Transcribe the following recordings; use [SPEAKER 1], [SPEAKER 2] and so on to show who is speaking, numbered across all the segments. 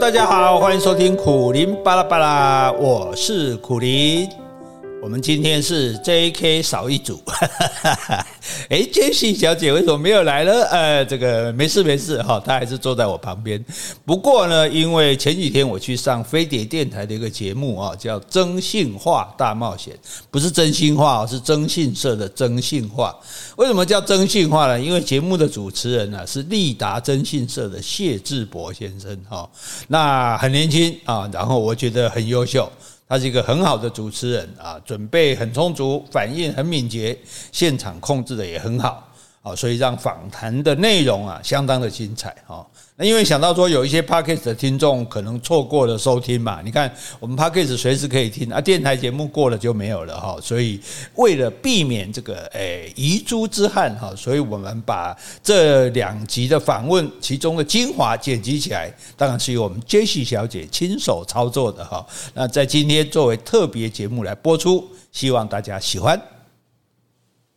[SPEAKER 1] 大家好，欢迎收听苦林巴拉巴拉，我是苦林。我们今天是 J.K. 少一组，哎，Jesse 小姐为什么没有来呢？呃，这个没事没事哈，她还是坐在我旁边。不过呢，因为前几天我去上飞碟电台的一个节目啊，叫《征信话大冒险》，不是真心话，是征信社的征信话。为什么叫征信话呢？因为节目的主持人呢是立达征信社的谢志博先生哈，那很年轻啊，然后我觉得很优秀。他是一个很好的主持人啊，准备很充足，反应很敏捷，现场控制的也很好啊，所以让访谈的内容啊相当的精彩哈。那因为想到说有一些 Podcast 的听众可能错过了收听嘛，你看我们 Podcast 随时可以听啊，电台节目过了就没有了哈，所以为了避免这个诶遗珠之憾哈，所以我们把这两集的访问其中的精华剪辑起来，当然是由我们 Jesse 小姐亲手操作的哈。那在今天作为特别节目来播出，希望大家喜欢。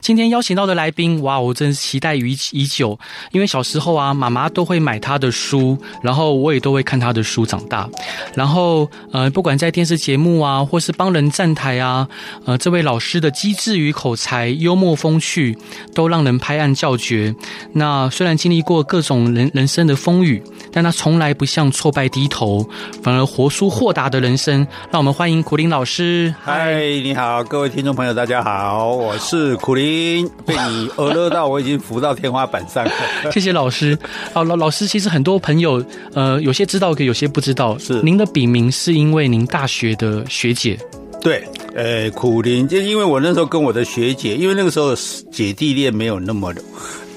[SPEAKER 2] 今天邀请到的来宾，哇，我真是期待已已久。因为小时候啊，妈妈都会买他的书，然后我也都会看他的书长大。然后，呃，不管在电视节目啊，或是帮人站台啊，呃，这位老师的机智与口才、幽默风趣，都让人拍案叫绝。那虽然经历过各种人人生的风雨，但他从来不向挫败低头，反而活出豁达的人生。让我们欢迎苦苓老师。
[SPEAKER 1] 嗨，你好，各位听众朋友，大家好，我是苦林苓。被你娱乐到，我已经浮到天花板上了。
[SPEAKER 2] 谢谢老师。好，老老师，其实很多朋友，呃，有些知道，有些不知道。是您的笔名是因为您大学的学姐。
[SPEAKER 1] 对，呃，苦林，就因为我那时候跟我的学姐，因为那个时候姐弟恋没有那么的。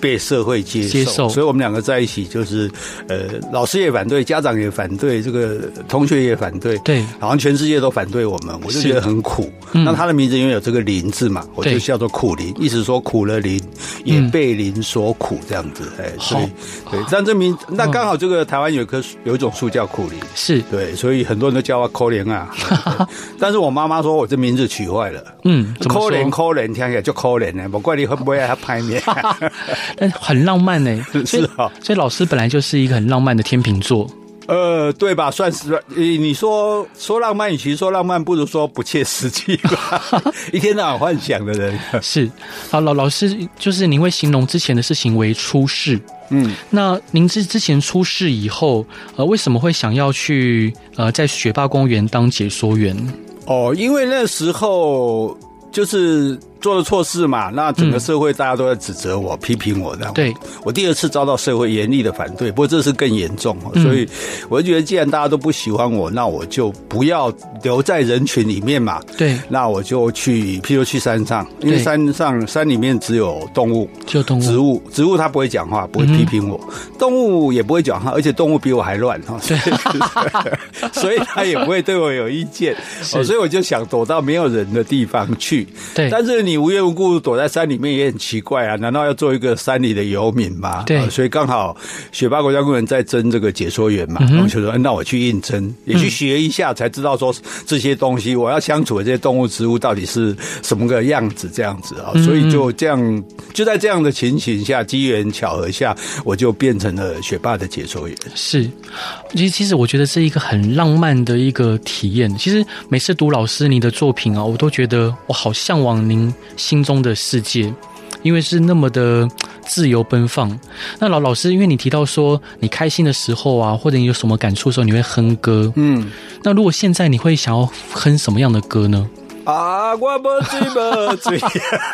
[SPEAKER 1] 被社会接受，接受，所以我们两个在一起就是，呃，老师也反对，家长也反对，这个同学也反对，对，好像全世界都反对我们，我就觉得很苦。那他的名字因为有这个“林”字嘛，我就叫做苦林，意思说苦了林，也被林所苦这样子。哎，所以对，但这名那刚好这个台湾有棵有一种树叫苦林，是。对，所以很多人都叫我可怜啊。但是我妈妈说我这名字取坏了，嗯，可怜可怜，听起来就可怜呢，不怪你会不会还拍面。
[SPEAKER 2] 但很浪漫呢，是啊，所以老师本来就是一个很浪漫的天秤座，
[SPEAKER 1] 呃，对吧？算是，你说说浪漫，与其说浪漫，不如说不切实际吧。一天到晚幻想的人
[SPEAKER 2] 是。好，老老师就是您会形容之前的事情为出事，嗯，那您之之前出事以后，呃，为什么会想要去呃在学霸公园当解说员？
[SPEAKER 1] 哦，因为那时候就是。做了错事嘛，那整个社会大家都在指责我、嗯、批评我这样。对，我第二次遭到社会严厉的反对，不过这次更严重，所以我就觉得，既然大家都不喜欢我，那我就不要留在人群里面嘛。对，那我就去，譬如去山上，因为山上山里面只有动物，只有动物，植物，植物它不会讲话，不会批评我，嗯、动物也不会讲话，而且动物比我还乱哈，所以 所以它也不会对我有意见，所以我就想躲到没有人的地方去。对，但是你。你无缘无故躲在山里面也很奇怪啊！难道要做一个山里的游民吗？对，所以刚好雪霸国家公园在征这个解说员嘛，我就说，那我去应征，也去学一下，才知道说这些东西，我要相处的这些动物植物到底是什么个样子，这样子啊。所以就这样，就在这样的情形下，机缘巧合下，我就变成了雪霸的解说员。
[SPEAKER 2] 是，其实其实我觉得是一个很浪漫的一个体验。其实每次读老师你的作品啊，我都觉得我好向往您。心中的世界，因为是那么的自由奔放。那老老师，因为你提到说你开心的时候啊，或者你有什么感触的时候，你会哼歌。嗯，那如果现在你会想要哼什么样的歌呢？
[SPEAKER 1] 啊，我不醉不醉，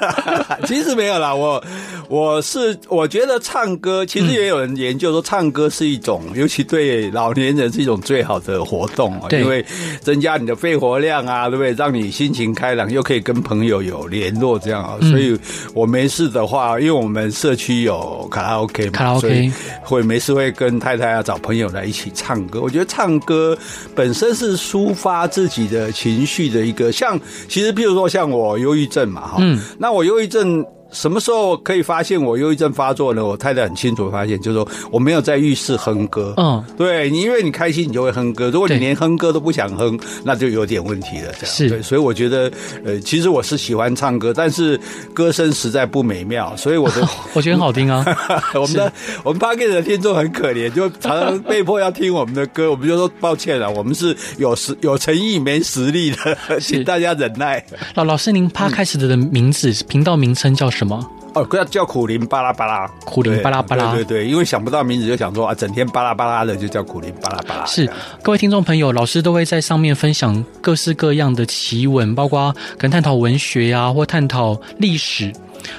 [SPEAKER 1] 其实没有啦。我我是我觉得唱歌，其实也有人研究说，唱歌是一种，尤其对老年人是一种最好的活动啊，因为增加你的肺活量啊，对不对？让你心情开朗，又可以跟朋友有联络，这样啊。所以我没事的话，因为我们社区有卡拉 OK 嘛，卡拉 OK，所以会没事会跟太太啊找朋友来一起唱歌。我觉得唱歌本身是抒发自己的情绪的一个像。其实，譬如说像我忧郁症嘛，哈，嗯，那我忧郁症什么时候可以发现我忧郁症发作呢？我太太很清楚发现，就是说我没有在浴室哼歌。嗯，对，你因为你开心，你就会哼歌。如果你连哼歌都不想哼，那就有点问题了。这样是对，所以我觉得，呃，其实我是喜欢唱歌，但是歌声实在不美妙，所以我的
[SPEAKER 2] 我觉得很好听啊。
[SPEAKER 1] 我们的我们 Podcast 的听众很可怜，就常常被迫要听我们的歌，我们就说抱歉了，我们是有实有诚意没实力的，请大家忍耐。
[SPEAKER 2] 老老师，您 Podcast 的名字频道名称叫？什么？
[SPEAKER 1] 哦，叫叫苦林巴拉巴拉，
[SPEAKER 2] 苦林巴拉巴拉，
[SPEAKER 1] 对对对，因为想不到名字，就想说啊，整天巴拉巴拉的，就叫苦林巴拉巴拉。
[SPEAKER 2] 是，各位听众朋友，老师都会在上面分享各式各样的奇闻，包括可能探讨文学呀、啊，或探讨历史。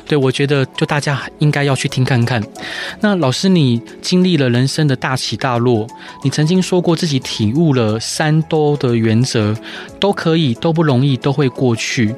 [SPEAKER 2] 对，我觉得就大家应该要去听看看。那老师，你经历了人生的大起大落，你曾经说过自己体悟了三都的原则，都可以，都不容易，都会过去，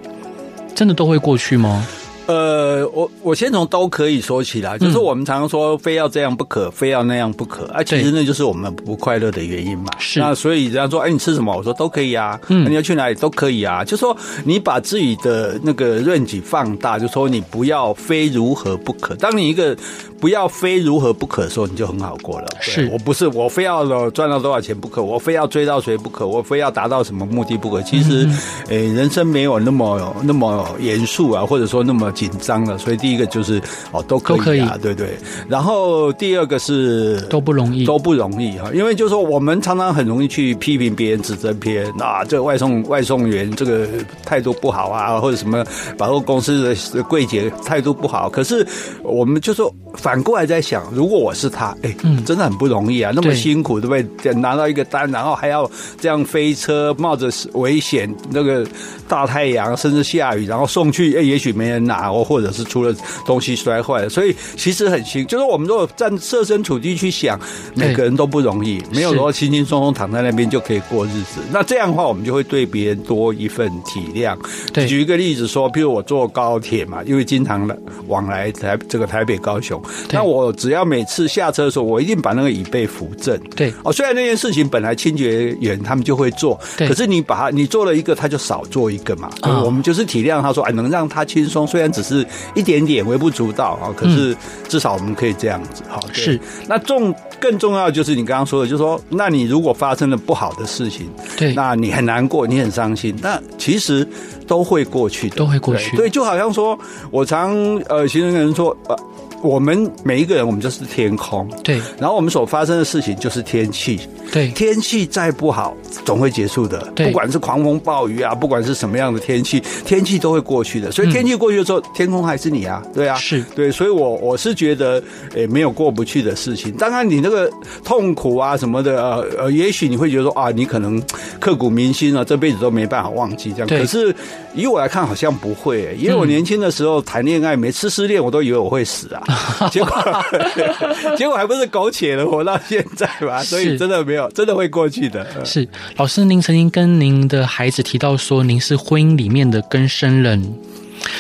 [SPEAKER 2] 真的都会过去吗？
[SPEAKER 1] 呃，我我先从都可以说起来，就是我们常常说非要这样不可，非要那样不可，啊，其实那就是我们不快乐的原因嘛。是，那所以人家说，哎，你吃什么？我说都可以啊。嗯，你要去哪里都可以啊。就说你把自己的那个 range 放大，就说你不要非如何不可。当你一个不要非如何不可的时候，你就很好过了。是，我不是我非要赚到多少钱不可，我非要追到谁不可，我非要达到什么目的不可。其实，哎，人生没有那么那么严肃啊，或者说那么。紧张了，所以第一个就是哦，都可以啊，可以对对。然后第二个是
[SPEAKER 2] 都不容易，
[SPEAKER 1] 都不容易哈，因为就是说我们常常很容易去批评别人、指责别人啊，这个外送外送员这个态度不好啊，或者什么百货公司的柜姐态度不好。可是我们就说反过来在想，如果我是他，哎，真的很不容易啊，那么辛苦，对不对？拿到一个单，然后还要这样飞车，冒着危险，那个大太阳，甚至下雨，然后送去，哎，也许没人拿。啊，或者是出了东西摔坏了，所以其实很辛。就是我们如果站设身处地去想，每个人都不容易，没有说轻轻松松躺在那边就可以过日子。那这样的话，我们就会对别人多一份体谅。对，举一个例子说，比如我坐高铁嘛，因为经常的往来台这个台北高雄，那我只要每次下车的时候，我一定把那个椅背扶正。对，哦，虽然那件事情本来清洁员他们就会做，可是你把它你做了一个，他就少做一个嘛。我们就是体谅他说，哎，能让他轻松，虽然。只是一点点微不足道啊，可是至少我们可以这样子哈。是，那重更重要的就是你刚刚说的，就是说，那你如果发生了不好的事情，对，那你很难过，你很伤心，那其实都会过去的，
[SPEAKER 2] 都会过去。
[SPEAKER 1] 对，对，就好像说我常呃，其实跟人说呃。我们每一个人，我们就是天空。对。然后我们所发生的事情就是天气。对。天气再不好，总会结束的。对。不管是狂风暴雨啊，不管是什么样的天气，天气都会过去的。所以天气过去的时候，嗯、天空还是你啊，对啊。是。对，所以我我是觉得，诶，没有过不去的事情。当然，你那个痛苦啊什么的，呃呃，也许你会觉得说啊，你可能刻骨铭心啊，这辈子都没办法忘记这样。可是以我来看，好像不会，因为我年轻的时候谈恋爱，每次失恋，我都以为我会死啊。结果，结果还不是苟且的活到现在嘛？所以真的没有，真的会过去的。
[SPEAKER 2] 是老师，您曾经跟您的孩子提到说，您是婚姻里面的更生人，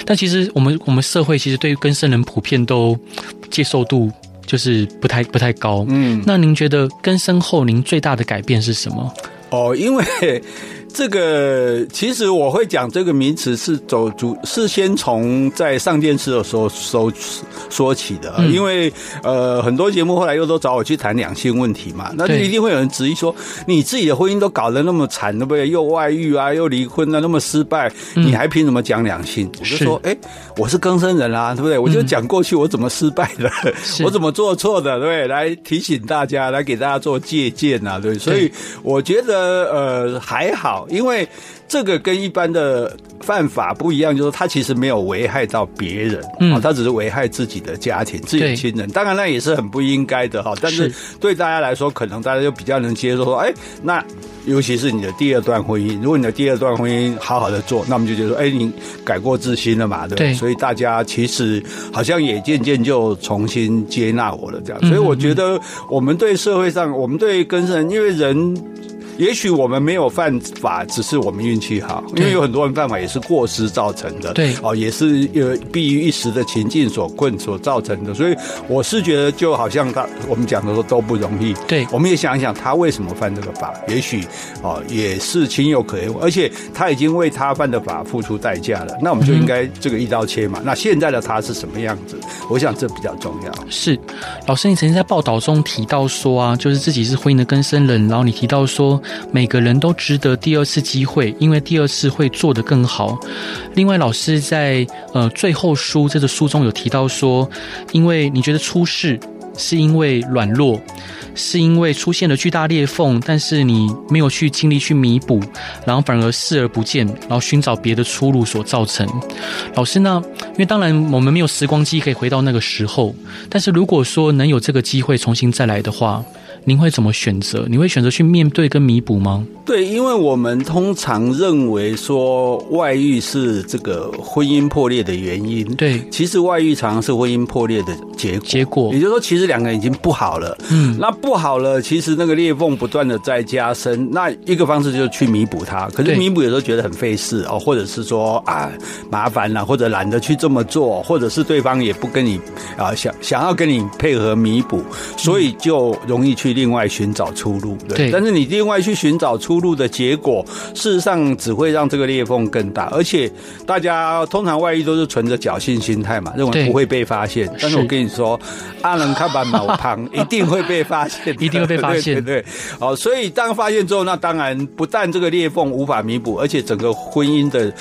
[SPEAKER 2] 但其实我们我们社会其实对于更生人普遍都接受度就是不太不太高。嗯，那您觉得更生后您最大的改变是什么？
[SPEAKER 1] 哦，因为。这个其实我会讲这个名词是走主，是先从在上电视的时候说说起的，因为呃很多节目后来又都找我去谈两性问题嘛，那就一定会有人质疑说，你自己的婚姻都搞得那么惨，对不对？又外遇啊，又离婚啊，那么失败，你还凭什么讲两性？我就说，哎，我是更生人啊，对不对？我就讲过去我怎么失败的，我怎么做错的，对不对？来提醒大家，来给大家做借鉴啊，对，所以我觉得呃还好。因为这个跟一般的犯法不一样，就是他其实没有危害到别人，嗯，他只是危害自己的家庭、自己的亲人。当然，那也是很不应该的哈。但是对大家来说，可能大家就比较能接受说，哎，那尤其是你的第二段婚姻，如果你的第二段婚姻好好的做，那我们就觉得说，哎，你改过自新了嘛，对不对？所以大家其实好像也渐渐就重新接纳我了，这样。所以我觉得，我们对社会上，我们对更生人，因为人。也许我们没有犯法，只是我们运气好，因为有很多人犯法也是过失造成的。
[SPEAKER 2] 对，
[SPEAKER 1] 哦，也是呃，避于一时的情境所困所造成的。所以我是觉得，就好像他我们讲的说都不容易。
[SPEAKER 2] 对，
[SPEAKER 1] 我们也想一想他为什么犯这个法，也许哦也是情有可原，而且他已经为他犯的法付出代价了。那我们就应该这个一刀切嘛。嗯、那现在的他是什么样子？我想这比较重要。
[SPEAKER 2] 是，老师，你曾经在报道中提到说啊，就是自己是婚姻的更生人，然后你提到说。每个人都值得第二次机会，因为第二次会做得更好。另外，老师在呃最后书这个书中有提到说，因为你觉得出事是因为软弱，是因为出现了巨大裂缝，但是你没有去尽力去弥补，然后反而视而不见，然后寻找别的出路所造成。老师呢？因为当然我们没有时光机可以回到那个时候，但是如果说能有这个机会重新再来的话。您会怎么选择？你会选择去面对跟弥补吗？
[SPEAKER 1] 对，因为我们通常认为说外遇是这个婚姻破裂的原因。
[SPEAKER 2] 对，
[SPEAKER 1] 其实外遇常常是婚姻破裂的结果。
[SPEAKER 2] 结果，
[SPEAKER 1] 也就是说，其实两个人已经不好了。嗯，那不好了，其实那个裂缝不断的在加深。那一个方式就是去弥补它。可是弥补有时候觉得很费事哦，或者是说啊麻烦了，或者懒得去这么做，或者是对方也不跟你啊想想要跟你配合弥补，所以就容易去。另外寻找出路，对。对，但是你另外去寻找出路的结果，事实上只会让这个裂缝更大。而且大家通常外遇都是存着侥幸心态嘛，认为不会被发现。但是我跟你说，阿能看板毛旁 一定会被发现，
[SPEAKER 2] 一定会被发现。
[SPEAKER 1] 对，对，对，哦，所以当发现之后，那当然不但这个裂缝无法弥补，而且整个婚姻的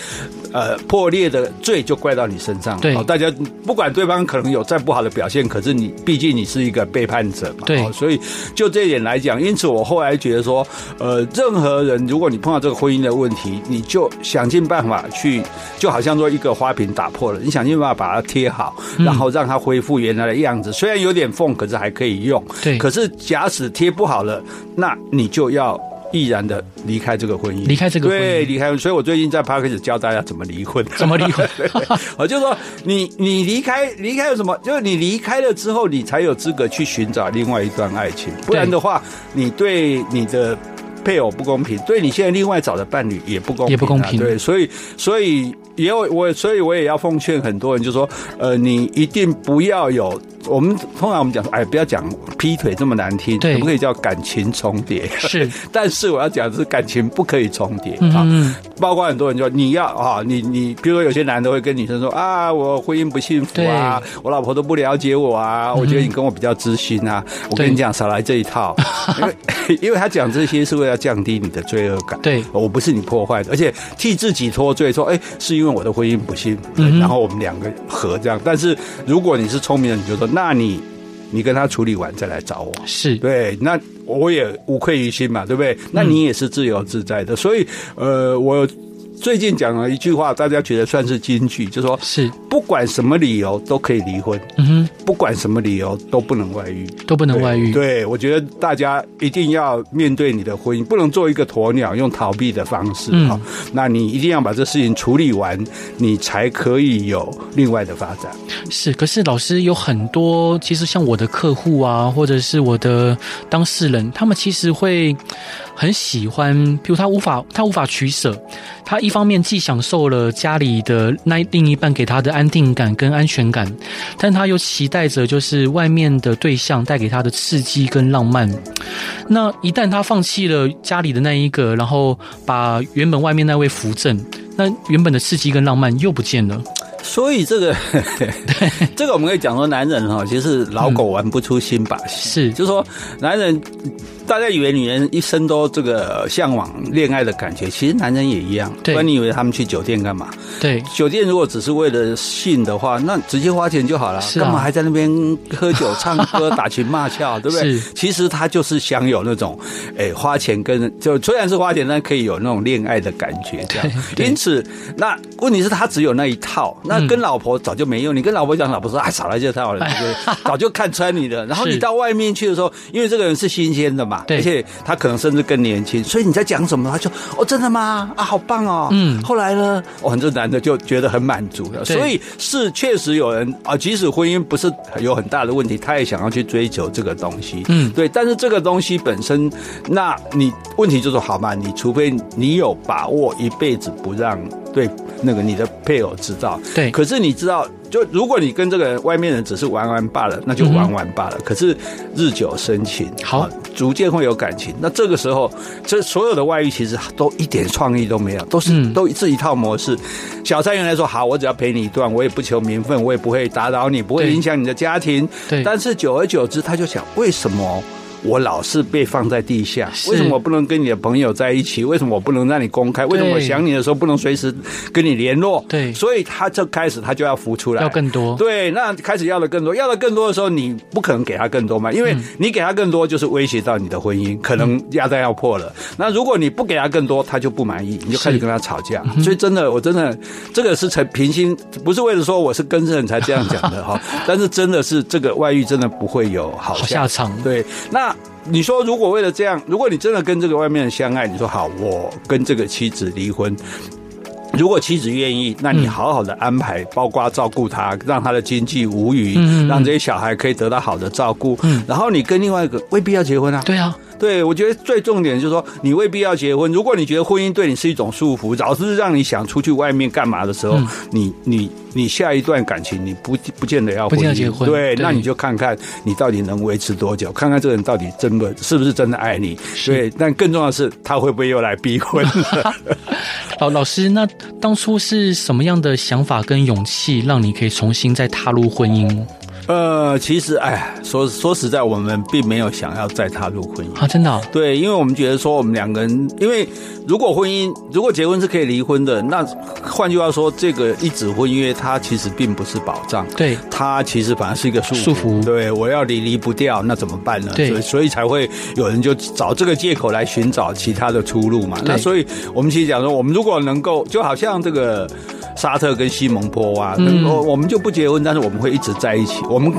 [SPEAKER 1] 呃破裂的罪就怪到你身上。
[SPEAKER 2] 对，
[SPEAKER 1] 大家不管对方可能有再不好的表现，可是你毕竟你是一个背叛者嘛。
[SPEAKER 2] 对，
[SPEAKER 1] 所以。就这一点来讲，因此我后来觉得说，呃，任何人如果你碰到这个婚姻的问题，你就想尽办法去，就好像说一个花瓶打破了，你想尽办法把它贴好，然后让它恢复原来的样子。嗯、虽然有点缝，可是还可以用。
[SPEAKER 2] 对。
[SPEAKER 1] 可是假使贴不好了，那你就要。毅然的离开这个婚姻，
[SPEAKER 2] 离开这个婚姻，
[SPEAKER 1] 对，离开。所以我最近在 Podcast 教大家怎么离婚，
[SPEAKER 2] 怎么离婚。
[SPEAKER 1] 我就说，你你离开，离开有什么？就是你离开了之后，你才有资格去寻找另外一段爱情。不然的话，你对你的配偶不公平，对你现在另外找的伴侣也不公平，啊，
[SPEAKER 2] 也不公平。
[SPEAKER 1] 对，所以所以也有我，所以我也要奉劝很多人，就是说，呃，你一定不要有。我们通常我们讲说，哎，不要讲劈腿这么难听，可不可以叫感情重叠？
[SPEAKER 2] 是，
[SPEAKER 1] 但是我要讲的是感情不可以重叠啊。嗯，包括很多人说，你要啊，你你，比如说有些男的会跟女生说啊，我婚姻不幸福啊，我老婆都不了解我啊，我觉得你跟我比较知心啊。我跟你讲，少来这一套，因为 因为他讲这些是为了降低你的罪恶感。
[SPEAKER 2] 对，
[SPEAKER 1] 我不是你破坏的，而且替自己脱罪，说哎，是因为我的婚姻不幸嗯，然后我们两个和这样。但是如果你是聪明人，你就说。那你，你跟他处理完再来找我，
[SPEAKER 2] 是
[SPEAKER 1] 对。那我也无愧于心嘛，对不对？那你也是自由自在的，所以，呃，我。最近讲了一句话，大家觉得算是金句，就说是不管什么理由都可以离婚，嗯哼，不管什么理由都不能外遇，
[SPEAKER 2] 都不能外遇。
[SPEAKER 1] 对，我觉得大家一定要面对你的婚姻，不能做一个鸵鸟，用逃避的方式。嗯，那你一定要把这事情处理完，你才可以有另外的发展。
[SPEAKER 2] 是，可是老师有很多，其实像我的客户啊，或者是我的当事人，他们其实会。很喜欢，比如他无法，他无法取舍。他一方面既享受了家里的那另一半给他的安定感跟安全感，但他又期待着就是外面的对象带给他的刺激跟浪漫。那一旦他放弃了家里的那一个，然后把原本外面那位扶正，那原本的刺激跟浪漫又不见了。
[SPEAKER 1] 所以这个，这个我们可以讲说，男人哈，其实老狗玩不出新把戏。是，就是说男人。大家以为女人一生都这个向往恋爱的感觉，其实男人也一样。对，不然你以为他们去酒店干嘛？
[SPEAKER 2] 对，
[SPEAKER 1] 酒店如果只是为了性的话，那直接花钱就好了，干嘛还在那边喝酒、唱歌、打情骂俏，对不对？其实他就是想有那种，哎，花钱跟就虽然是花钱，但可以有那种恋爱的感觉，这样。因此，那问题是他只有那一套，那那跟老婆早就没用。你跟老婆讲，老婆说：“哎，少来这套了，早就看穿你了。”然后你到外面去的时候，因为这个人是新鲜的嘛，而且他可能甚至更年轻，所以你在讲什么，他就哦，真的吗？啊，好棒哦。嗯。后来呢，哦，这男的就觉得很满足了。所以是确实有人啊，即使婚姻不是有很大的问题，他也想要去追求这个东西。嗯，对。但是这个东西本身，那你问题就是好嘛？你除非你有把握一辈子不让对那个你的配偶知道。对。可是你知道。就如果你跟这个外面人只是玩玩罢了，那就玩玩罢了。可是日久生情，好，逐渐会有感情。那这个时候，这所有的外遇其实都一点创意都没有，都是都是一套模式。小三原来说好，我只要陪你一段，我也不求名分，我也不会打扰你，不会影响你的家庭。对。但是久而久之，他就想，为什么？我老是被放在地下，为什么我不能跟你的朋友在一起？为什么我不能让你公开？为什么我想你的时候不能随时跟你联络？对，所以他就开始他就要浮出来，要更多。对，那开始要的更多，要的更多的时候，你不可能给他更多嘛，因为你给他更多就是威胁到你的婚姻，可能鸭蛋要破了。那如果你不给他更多，他就不满意，你就开始跟他吵架。所以真的，我真的这个是成平心，不是为了说我是更生才这样讲的哈，但是真的是这个外遇真的不会有好下场。对，那。你说，如果为了这样，如果你真的跟这个外面人相爱，你说好，我跟这个妻子离婚。如果妻子愿意，那你好好的安排，包括照顾他，让他的经济无虞，让这些小孩可以得到好的照顾。然后你跟另外一个未必要结婚啊。对啊。对，我觉得最重点就是说，你未必要结婚。如果你觉得婚姻对你是一种束缚，老是让你想出去外面干嘛的时候，嗯、你你你下一段感情你不不见得要婚姻，不结婚。对，对，那你就看看你到底能维持多久，看看这个人到底真的是不是真的爱你。对，但更重要的是，他会不会又来逼婚？
[SPEAKER 2] 老老师，那当初是什么样的想法跟勇气，让你可以重新再踏入婚姻？
[SPEAKER 1] 呃，其实，哎，说说实在，我们并没有想要再踏入婚姻
[SPEAKER 2] 啊，真的、哦。
[SPEAKER 1] 对，因为我们觉得说，我们两个人，因为如果婚姻，如果结婚是可以离婚的，那换句话说，这个一纸婚约它其实并不是保障，对，它其实反而是一个束缚。束缚。对，我要离离不掉，那怎么办呢？对，所以，所以才会有人就找这个借口来寻找其他的出路嘛。那所以我们其实讲说，我们如果能够，就好像这个沙特跟西蒙波娃，嗯，我们就不结婚，但是我们会一直在一起。我们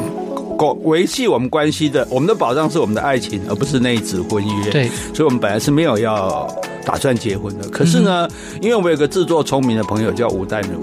[SPEAKER 1] 维系我们关系的，我们的保障是我们的爱情，而不是那一纸婚约。对，所以我们本来是没有要打算结婚的。可是呢，嗯、因为我们有个自作聪明的朋友叫吴淡如，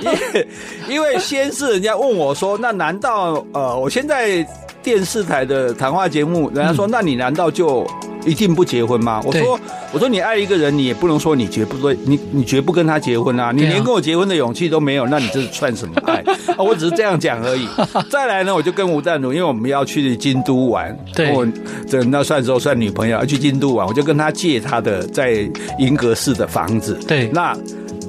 [SPEAKER 1] 因为因为先是人家问我说：“那难道呃，我现在电视台的谈话节目，人家说，那你难道就？”一定不结婚吗？我说，我说你爱一个人，你也不能说你绝不对，你你绝不跟他结婚啊！你连跟我结婚的勇气都没有，那你这是算什么爱 啊？我只是这样讲而已。再来呢，我就跟吴淡如，因为我们要去京都玩，对，我这那算时候算女朋友要去京都玩，我就跟他借他的在银阁寺的房子。对，那。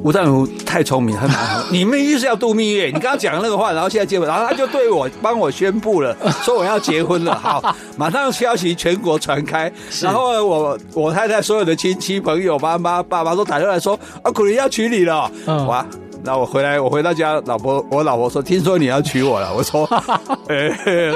[SPEAKER 1] 吴淡如太聪明，很难。你们就是要度蜜月，你刚刚讲的那个话，然后现在结婚，然后他就对我帮我宣布了，说我要结婚了。好，马上消息全国传开，然后我我太太所有的亲戚朋友、妈妈、爸爸都打电话来说，啊，苦苓要娶你了，哇！那我回来，我回到家，老婆，我老婆说，听说你要娶我了。我说，哎，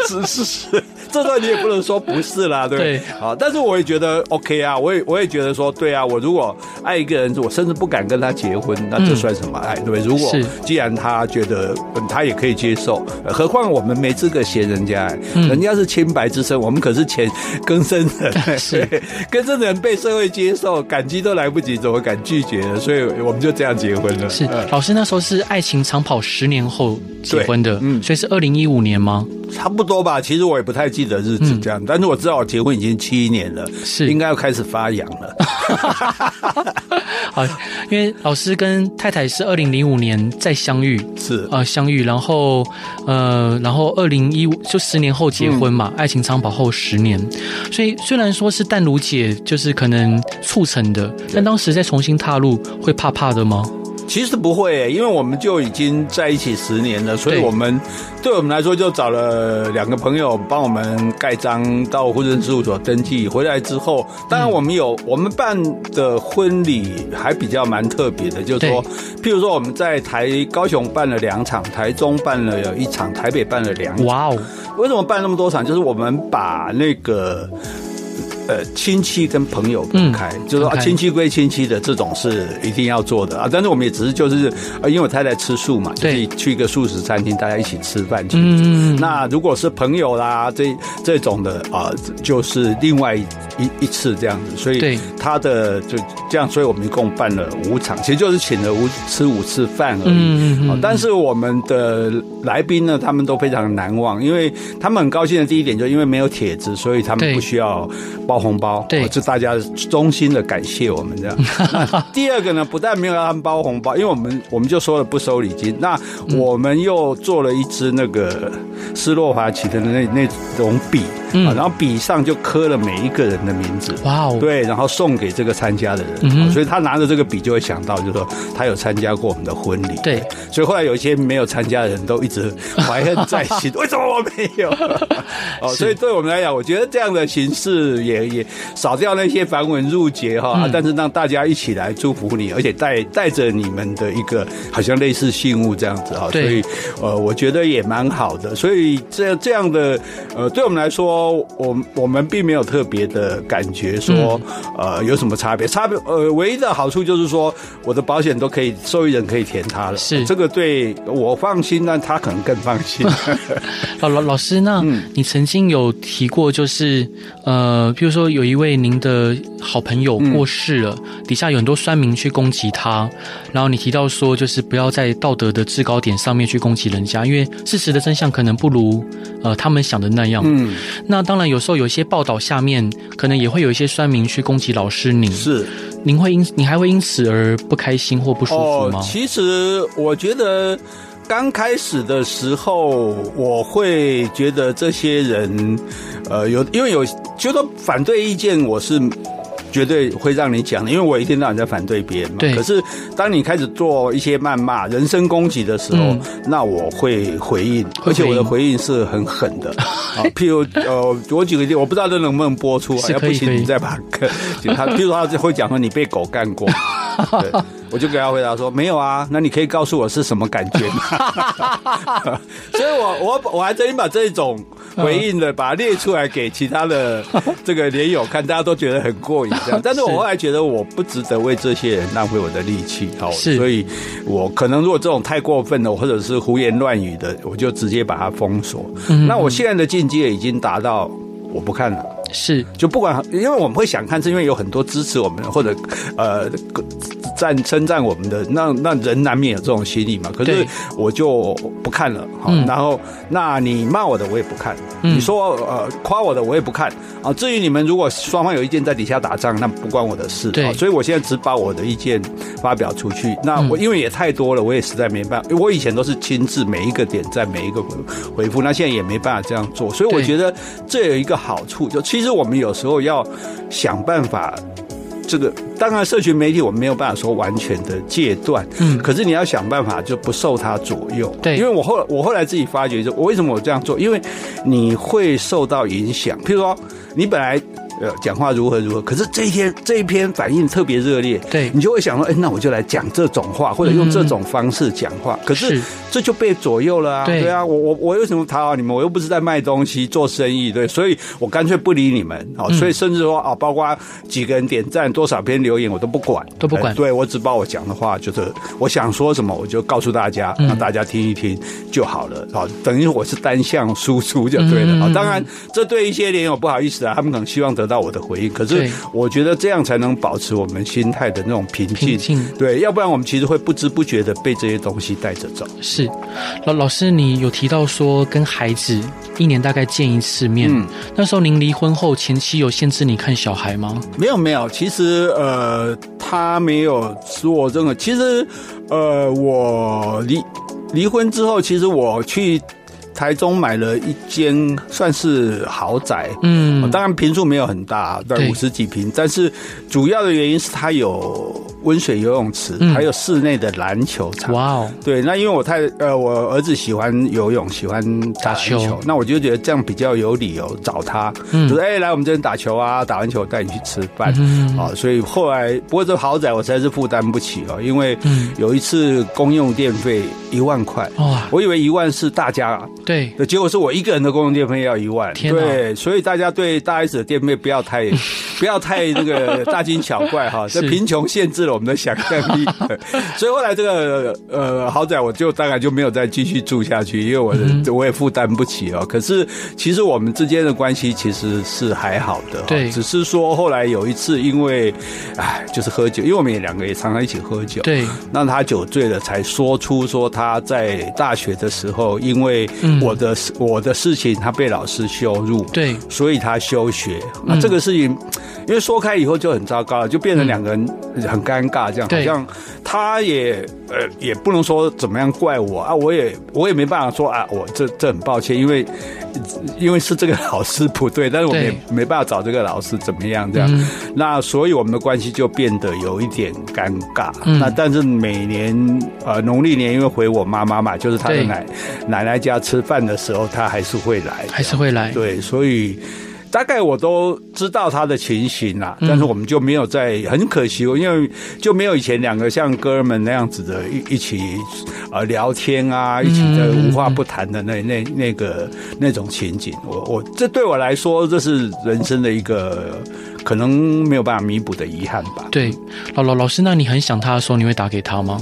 [SPEAKER 1] 是是是，这段你也不能说不是啦，对不对？好，但是我也觉得 OK 啊，我也我也觉得说，对啊，我如果爱一个人，我甚至不敢跟他结婚，那这算什么爱，对不对？如果既然他觉得他也可以接受，何况我们没资格嫌人家，人家是清白之身，我们可是前更生人，是 更生人被社会接受，感激都来不及，怎么敢拒绝呢？所以我们就这样结婚了。
[SPEAKER 2] 是老师。那时候是爱情长跑十年后结婚的，嗯，所以是二零一五年吗？
[SPEAKER 1] 差不多吧，其实我也不太记得日子这样，嗯、但是我知道我结婚已经七年了，是。应该要开始发痒了。
[SPEAKER 2] 好，因为老师跟太太是二零零五年再相遇，是。呃相遇，然后呃然后二零一五就十年后结婚嘛，嗯、爱情长跑后十年，所以虽然说是淡如姐就是可能促成的，但当时再重新踏入会怕怕的吗？
[SPEAKER 1] 其实不会、欸，因为我们就已经在一起十年了，所以我们对我们来说就找了两个朋友帮我们盖章到婚姻事务所登记。回来之后，当然我们有我们办的婚礼还比较蛮特别的，就是说，譬如说我们在台高雄办了两场，台中办了有一场，台北办了两场。哇哦！为什么办那么多场？就是我们把那个。呃亲戚跟朋友分开，嗯、就是说亲戚归亲戚的这种是一定要做的啊。但是我们也只是就是呃，因为我太太吃素嘛，对，去一个素食餐厅，大家一起吃饭去。嗯，那如果是朋友啦，这这种的啊、呃，就是另外一一次这样子。所以他的就这样，所以我们一共办了五场，其实就是请了五吃五次饭而已。嗯嗯，嗯。但是我们的来宾呢，他们都非常难忘，因为他们很高兴的第一点，就因为没有帖子，所以他们不需要包红包。对，就大家衷心的感谢我们这样。第二个呢，不但没有让他们包红包，因为我们我们就说了不收礼金。那我们又做了一支那个斯洛伐奇的那那种笔，嗯，然后笔上就刻了每一个人的名字。哇哦，对，然后送给这个参加的人，嗯，所以他拿着这个笔就会想到，就是说他有参加过我们的婚礼。对，所以后来有一些没有参加的人都一直怀恨在心，为什么我没有？哦，所以对我们来讲，我觉得这样的形式也也。少掉那些繁文缛节哈，嗯、但是让大家一起来祝福你，而且带带着你们的一个好像类似信物这样子哈，所以呃，我觉得也蛮好的。所以这这样的呃，对我们来说，我我们并没有特别的感觉说呃有什么差别，差别呃唯一的好处就是说我的保险都可以受益人可以填它了，是这个对我放心，但他可能更放心。
[SPEAKER 2] 老老老师，那你曾经有提过，就是呃，比如说有一。位您的好朋友过世了，嗯、底下有很多酸民去攻击他，然后你提到说，就是不要在道德的制高点上面去攻击人家，因为事实的真相可能不如呃他们想的那样。嗯，那当然有时候有一些报道下面可能也会有一些酸民去攻击老师您，是您会因你还会因此而不开心或不舒服吗？
[SPEAKER 1] 哦、其实我觉得。刚开始的时候，我会觉得这些人，呃，有因为有觉得反对意见，我是绝对会让你讲的，因为我一天到晚在反对别人嘛。对。可是当你开始做一些谩骂、人身攻击的时候，嗯、那我会回应，而且我的回应是很狠的。啊，譬如呃，我举个例，我不知道这能不能播出，要不行你再把 他，譬如他会讲说你被狗干过。对，我就给他回答说没有啊，那你可以告诉我是什么感觉吗？所以我我我还真把这种回应的把它列出来给其他的 这个连友看，大家都觉得很过瘾这样。但是我后来觉得我不值得为这些人浪费我的力气，好，所以我可能如果这种太过分的或者是胡言乱语的，我就直接把它封锁。那我现在的境界已经达到我不看了。是，就不管，因为我们会想看，是因为有很多支持我们或者呃赞称赞我们的，那那人难免有这种心理嘛。可是我就不看了，好，嗯、然后那你骂我的我也不看，嗯、你说呃夸我的我也不看啊。至于你们如果双方有意见在底下打仗，那不关我的事。对，所以我现在只把我的意见发表出去。那我因为也太多了，我也实在没办法。我以前都是亲自每一个点在每一个回复，那现在也没办法这样做。所以我觉得这有一个好处，就其实我们有时候要想办法，这个当然社群媒体我们没有办法说完全的戒断，嗯，可是你要想办法就不受它左右，对，因为我后我后来自己发觉，就我为什么我这样做，因为你会受到影响，譬如说你本来。呃，讲话如何如何，可是这一天这一篇反应特别热烈，对，你就会想说，哎，那我就来讲这种话，或者用这种方式讲话。可是这就被左右了啊，对啊，我我我为什么讨好你们？我又不是在卖东西做生意，对，所以我干脆不理你们。好，所以甚至说啊，包括几个人点赞，多少篇留言，我都不管，都不管。对，我只把我讲的话，就是我想说什么，我就告诉大家，让大家听一听就好了。好，等于我是单向输出就对了。好，当然这对一些连友不好意思啊，他们可能希望得到我的回应，可是我觉得这样才能保持我们心态的那种平静。对，要不然我们其实会不知不觉的被这些东西带着走。是，老老师，你有提到说跟孩子一年大概见一次面，嗯，那时候您离婚后，前妻有限制你看小孩吗？没有，没有。其实呃，他没有说任何。其实呃，我离离婚之后，其实我去。台中买了一间算是豪宅，嗯，当然坪数没有很大，在五十几坪，但是主要的原因是它有温水游泳池，还有室内的篮球场。哇哦，对，那因为我太呃，我儿子喜欢游泳，喜欢打篮球，那我就觉得这样比较有理由找他，嗯，就是哎，来我们这边打球啊，打完球带你去吃饭，啊，所以后来不过这豪宅我实在是负担不起哦，因为有一次公用电费一万块，哇，我以为一万是大家对，结果是我一个人的公用电费要一万，对，所以大家对大 S 的电费不要太 不要太那个大惊小怪哈，这贫穷限制了我们的想象力，所以后来这个呃豪宅我就大概就没有再继续住下去，因为我我也负担不起哦。可是其实我们之间的关系其实是还好的，对，只是说后来有一次因为哎就是喝酒，因为我们也两个也常常一起喝酒，对，那他酒醉了才说出说他在大学的时候因为我的我的事情他被老师羞辱，对，所以他休学，那这个事情。因为说开以后就很糟糕了，就变成两个人很尴尬，这样好像他也呃也不能说怎么样怪我啊，我也我也没办法说啊，我这这很抱歉，因为因为是这个老师不对，但是我们也没办法找这个老师怎么样这样，那所以我们的关系就变得有一点尴尬。那但是每年呃农历年因为回我妈妈嘛，就是他的奶奶奶家吃饭的时候，他还是会来，还是会来，对，所以。大概我都知道他的情形啦，但是我们就没有在，很可惜，因为就没有以前两个像哥们那样子的一一起呃聊天啊，一起的无话不谈的那那那个那种情景。我我这对我来说，这是人生的一个可能没有办法弥补的遗憾吧。对，老老老师，那你很想他的时候，你会打给他吗？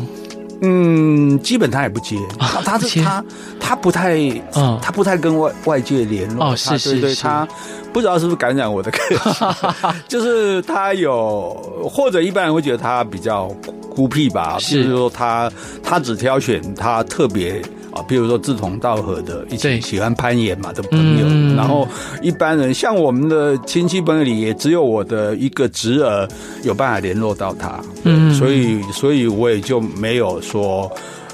[SPEAKER 1] 嗯，基本他也不接，他他是他他不太，嗯，他不太跟外外界联络。哦，是是是，他不知道是不是感染我的个性，就是他有，或者一般人会觉得他比较孤僻吧，就是说他他只挑选他特别。啊，比如说志同道合的，一起喜欢攀岩嘛的朋友，嗯、然后一般人像我们的亲戚朋友里，也只有我的一个侄儿有办法联络到他，嗯，所以所以我也就没有说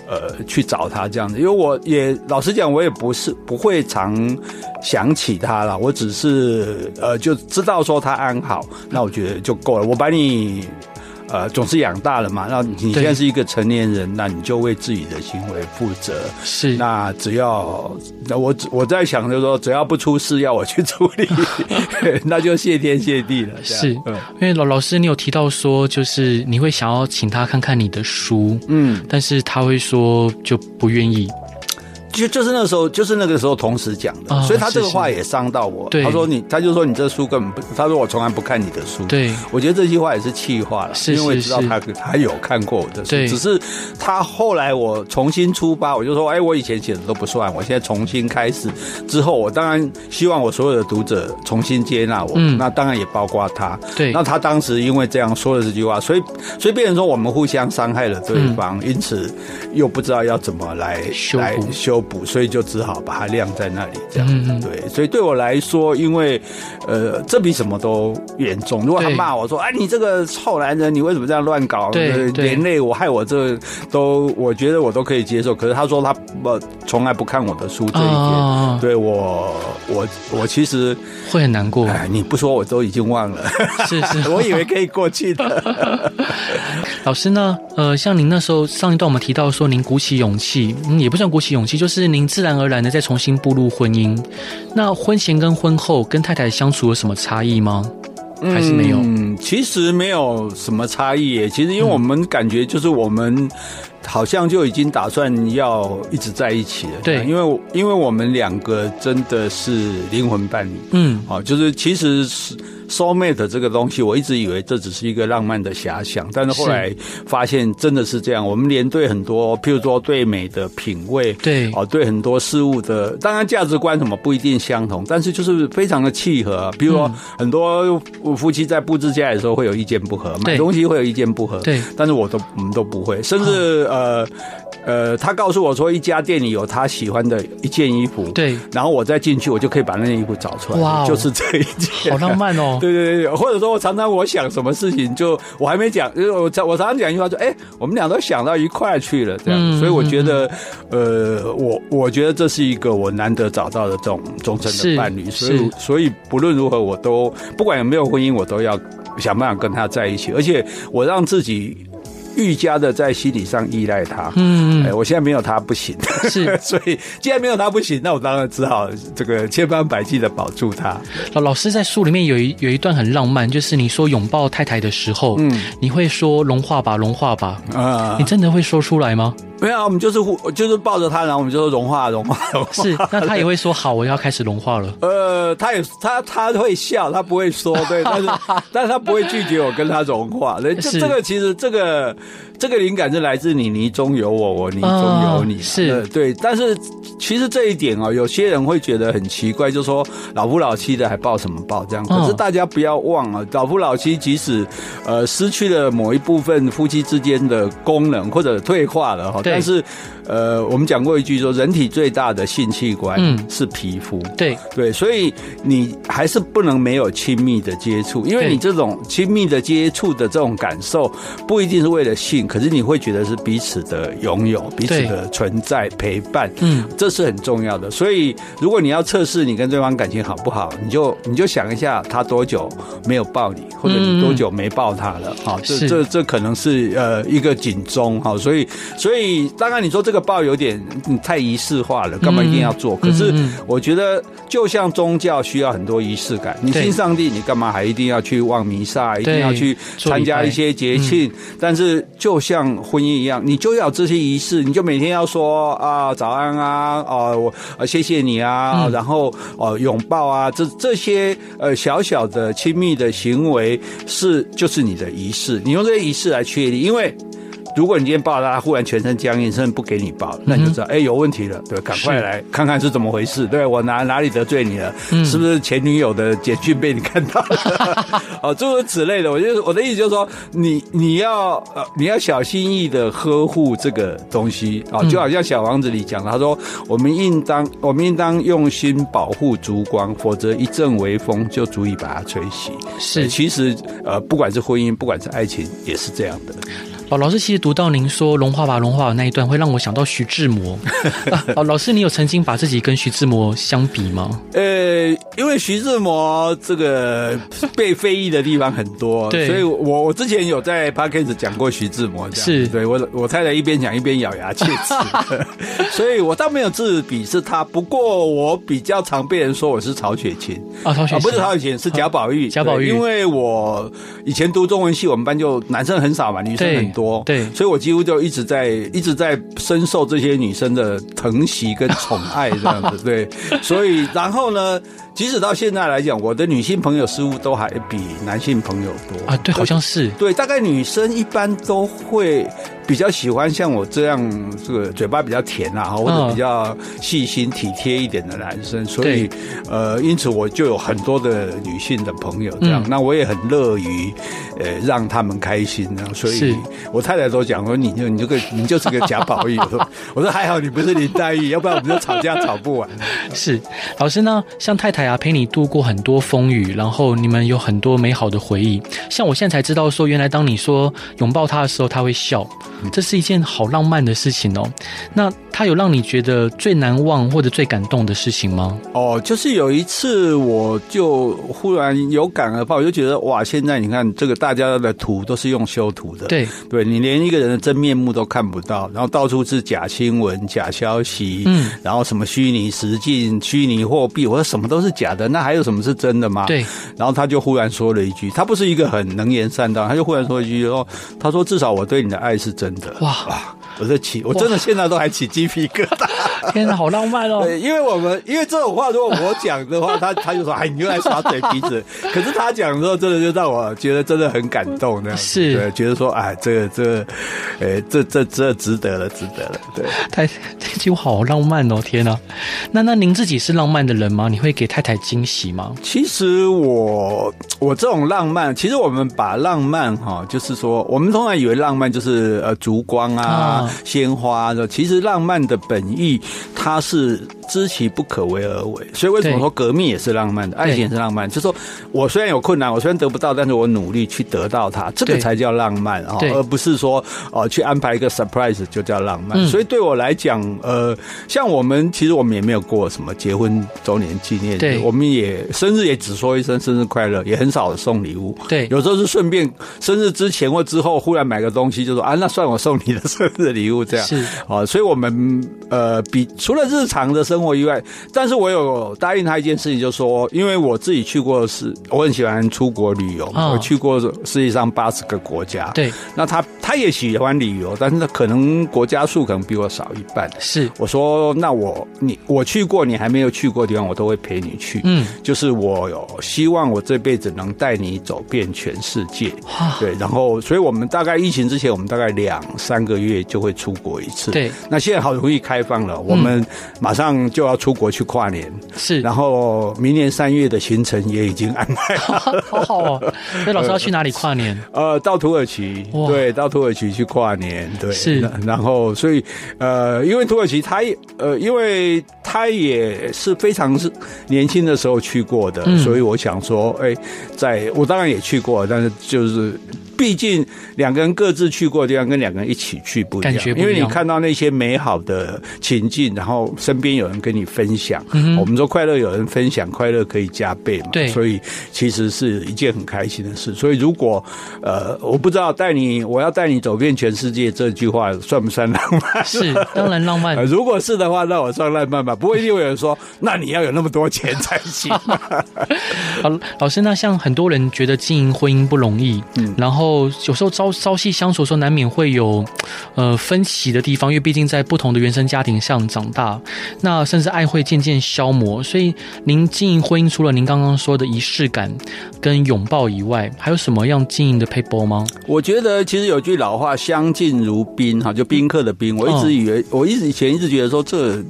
[SPEAKER 1] 呃去找他这样子，因为我也老实讲，我也不是不会常想起他了，我只是呃就知道说他安好，那我觉得就够了，我把你。呃，总是养大了嘛，那你现在是一个成年人，那你就为自己的行为负责。是，那只要那我我在想，就是说，只要不出事要我去处理，那就谢天谢地了。是，因为老老师，你有提到说，就是你会想要请他看看你的书，嗯，但是他会说就不愿意。就就是那个时候，就是那个时候同时讲的，哦、所以他这个话也伤到我。他说你，他就说你这书根本不，他说我从来不看你的书。对，我觉得这句话也是气话了，是是是，因为知道他他有看过我的书，只是他后来我重新出发，我就说，哎，我以前写的都不算，我现在重新开始之后，我当然希望我所有的读者重新接纳我，嗯、那当然也包括他。对，那他当时因为这样说了这句话，所以所以变成说我们互相伤害了对方，嗯、因此又不知道要怎么来修修。补，所以就只好把它晾在那里，这样子嗯对。所以对我来说，因为呃，这比什么都严重。如果他骂我说：“哎，你这个臭男人，你为什么这样乱搞？对，连累我，害我这都，我觉得我都可以接受。”可是他说他不从来不看我的书这一点，对我，我我其实会很难过。哎，你不说我都已经忘了，是是，我以为可以过去的。老师呢？呃，像您那时候上一段我们提到说，您鼓起勇气，嗯，也不算鼓起勇气，就是。您自然而然的再重新步入婚姻，那婚前跟婚后跟太太相处有什么差异吗？还是没有？嗯，其实没有什么差异耶。其实因为我们感觉就是我们好像就已经打算要一直在一起了。对，因为因为我们两个真的是灵魂伴侣。嗯，好，就是其实是。soul mate 这个东西，我一直以为这只是一个浪漫的遐想，但是后来发现真的是这样。我们连对很多，譬如说对美的品味，对哦，对很多事物的，当然价值观什么不一定相同，但是就是非常的契合。比如说很多夫妻在布置家的时候会有意见不合，买东西会有意见不合，对，但是我都我们都不会，甚至呃。呃，他告诉我说，一家店里有他喜欢的一件衣服，对，然后我再进去，我就可以把那件衣服找出来，哇就是这一件，好浪漫哦。对对对，或者说我常常我想什么事情，就我还没讲，就是我我常常讲一句话，说，哎，我们俩都想到一块去了，这样，嗯、所以我觉得，呃，我我觉得这是一个我难得找到的这种忠诚的伴侣，所以所以不论如何，我都不管有没有婚姻，我都要想办法跟他在一起，而且我让自己。愈加的在心理上依赖他。嗯，哎，我现在没有他不行，是，所以既然没有他不行，那我当然只好这个千方百计的保住他。
[SPEAKER 2] 老老师在书里面有一有一段很浪漫，就是你说拥抱太太的时候，嗯，你会说融化吧，融化吧，啊，你真的会说出来吗？
[SPEAKER 1] 没有，我们就是互，就是抱着他，然后我们就说融化，融化，融化。
[SPEAKER 2] 是，那他也会说好，我要开始融化了。
[SPEAKER 1] 呃，他也他他会笑，他不会说，对，但是 但是他不会拒绝我跟他融化。对，这这个其实这个这个灵感是来自你，你中有我，我泥中有你。是，对，但是其实这一点哦，有些人会觉得很奇怪，就说老夫老妻的还抱什么抱这样？可是大家不要忘了，老夫老妻即使呃失去了某一部分夫妻之间的功能或者退化了哈。但是，呃，我们讲过一句说，人体最大的性器官是皮肤。嗯、对对，所以你还是不能没有亲密的接触，因为你这种亲密的接触的这种感受，不一定是为了性，可是你会觉得是彼此的拥有、彼此的存在、陪伴。嗯，这是很重要的。所以，如果你要测试你跟对方感情好不好，你就你就想一下，他多久没有抱你，或者你多久没抱他了？好、嗯，这这这可能是呃一个警钟。好，所以所以。当然，你说这个抱有点太仪式化了，干嘛一定要做？可是我觉得，就像宗教需要很多仪式感，你信上帝，你干嘛还一定要去望弥撒，一定要去参加一些节庆？但是，就像婚姻一样，你就要这些仪式，你就每天要说啊早安啊，哦我谢谢你啊，然后哦拥抱啊，这这些呃小小的亲密的行为是就是你的仪式，你用这些仪式来确立，因为。如果你今天抱他，他忽然全身僵硬，甚至不给你抱，那你就知道，哎、有问题了，对，赶快来看看是怎么回事。对，我哪哪里得罪你了？嗯、是不是前女友的简讯被你看到了？哦，诸如此类的。我觉得我的意思就是说，你你要呃你要小心翼翼的呵护这个东西啊，就好像小王子里讲的，他说，我们应当我们应当用心保护烛光，否则一阵微风就足以把它吹熄。是，其实呃，不管是婚姻，不管是爱情，也是这样的。
[SPEAKER 2] 哦，老师，其实读到您说“融化吧，融化吧”那一段，会让我想到徐志摩。哦，老师，你有曾经把自己跟徐志摩相比吗？
[SPEAKER 1] 呃，因为徐志摩这个被非议的地方很多，对，所以我我之前有在 Podcast 讲过徐志摩，这样是。对我我太太一边讲一边咬牙切齿，所以我倒没有自比是他，不过我比较常被人说我是曹雪芹。啊，曹雪芹、哦、不是曹雪芹，是贾宝玉，贾宝玉，因为我以前读中文系，我们班就男生很少嘛，女生很多。多。对，所以我几乎就一直在一直在深受这些女生的疼惜跟宠爱这样子，对，所以然后呢，即使到现在来讲，我的女性朋友似乎都还比男性朋友多
[SPEAKER 2] 啊，对，好像是
[SPEAKER 1] 对，大概女生一般都会。比较喜欢像我这样，这个嘴巴比较甜啊，或者比较细心体贴一点的男生，所以呃，因此我就有很多的女性的朋友这样，那我也很乐于呃让他们开心呢。所以我太太都讲说，你就你这个你就是个贾宝玉，我 说我说还好你不是林黛玉，要不然我们就吵架吵不完。
[SPEAKER 2] 是老师呢，像太太啊陪你度过很多风雨，然后你们有很多美好的回忆。像我现在才知道说，原来当你说拥抱他的时候，他会笑。这是一件好浪漫的事情哦。那他有让你觉得最难忘或者最感动的事情吗？
[SPEAKER 1] 哦，就是有一次，我就忽然有感而发，我就觉得哇，现在你看这个大家的图都是用修图的，对，对你连一个人的真面目都看不到，然后到处是假新闻、假消息，嗯，然后什么虚拟实境、虚拟货币，我说什么都是假的，那还有什么是真的吗？对。然后他就忽然说了一句，他不是一个很能言善道，他就忽然说一句哦，他说至少我对你的爱是真的。哇哇！我在起，我真的现在都还起鸡皮疙瘩。
[SPEAKER 2] 天哪，好浪漫哦！
[SPEAKER 1] 对，因为我们因为这种话，如果我讲的话，他他就说：“哎，你又来耍嘴皮子。”可是他讲的时候，真的就让我觉得真的很感动，那样是对，觉得说：“哎，这个这个，哎，这这这值得了，值得了。”对，
[SPEAKER 2] 太这句话好浪漫哦！天哪，那那您自己是浪漫的人吗？你会给太太惊喜吗？
[SPEAKER 1] 其实我我这种浪漫，其实我们把浪漫哈，就是说，我们通常以为浪漫就是呃烛光啊、鲜花的，其实浪漫的本意，它是知其不可为而为。所以为什么说革命也是浪漫的，爱情也是浪漫？就是说我虽然有困难，我虽然得不到，但是我努力去得到它，这个才叫浪漫啊，而不是说哦去安排一个 surprise 就叫浪漫。所以对我来讲，呃，像我们其实我们也没有过什么结婚周年纪念日，我们也生日也只说一声生日快乐，也很少送礼物。对，有时候是顺便生日之前或之后忽然买个东西，就说啊，那算我送你的 生日礼物这样。是啊，所以我们呃比除了日常的生活以外，但是我有答应他一件事情，就是说，因为我自己去过是，我很喜欢出国旅游，我去过世界上八十个国家。对，那他他也喜欢旅游，但是可能国家数可能比我少一半。是，我说那我你我去过你还没有去过的地方，我都会陪你去。嗯，就是我有希望我这辈子能带你走遍全世界。对，然后所以我们大概疫情之前，我们大概两三个月就会出国一次。对，那现在好容易开放了，我们马上就要出国去跨年。是，然后明年三月的行程也已经安排好，
[SPEAKER 2] 好好哦。所以老师要去哪里跨年？
[SPEAKER 1] 呃，到土耳其。对，到土耳其去跨年。对，是。然后，所以呃，因为土耳其他也呃，因为他也是非常是年轻的时候去过的，嗯、所以我想说，哎，在我当然也去过，但是就是。毕竟两个人各自去过的地方，跟两个人一起去不一样。感觉不一样。因为你看到那些美好的情境，然后身边有人跟你分享。嗯、我们说快乐有人分享，快乐可以加倍嘛。对。所以其实是一件很开心的事。所以如果呃，我不知道带你，我要带你走遍全世界这句话算不算浪漫？
[SPEAKER 2] 是，当然浪漫。
[SPEAKER 1] 如果是的话，那我算浪漫吧。不会一定有人说，那你要有那么多钱才行。
[SPEAKER 2] 好，老师，那像很多人觉得经营婚姻不容易，嗯，然后。有时候朝朝夕相处的时候，难免会有呃分歧的地方，因为毕竟在不同的原生家庭上长大，那甚至爱会渐渐消磨。所以，您经营婚姻除了您刚刚说的仪式感跟拥抱以外，还有什么样经营的撇步吗？
[SPEAKER 1] 我觉得其实有句老话“相敬如宾”哈，就宾客的宾。我一直以为，我一直以前一直觉得说这。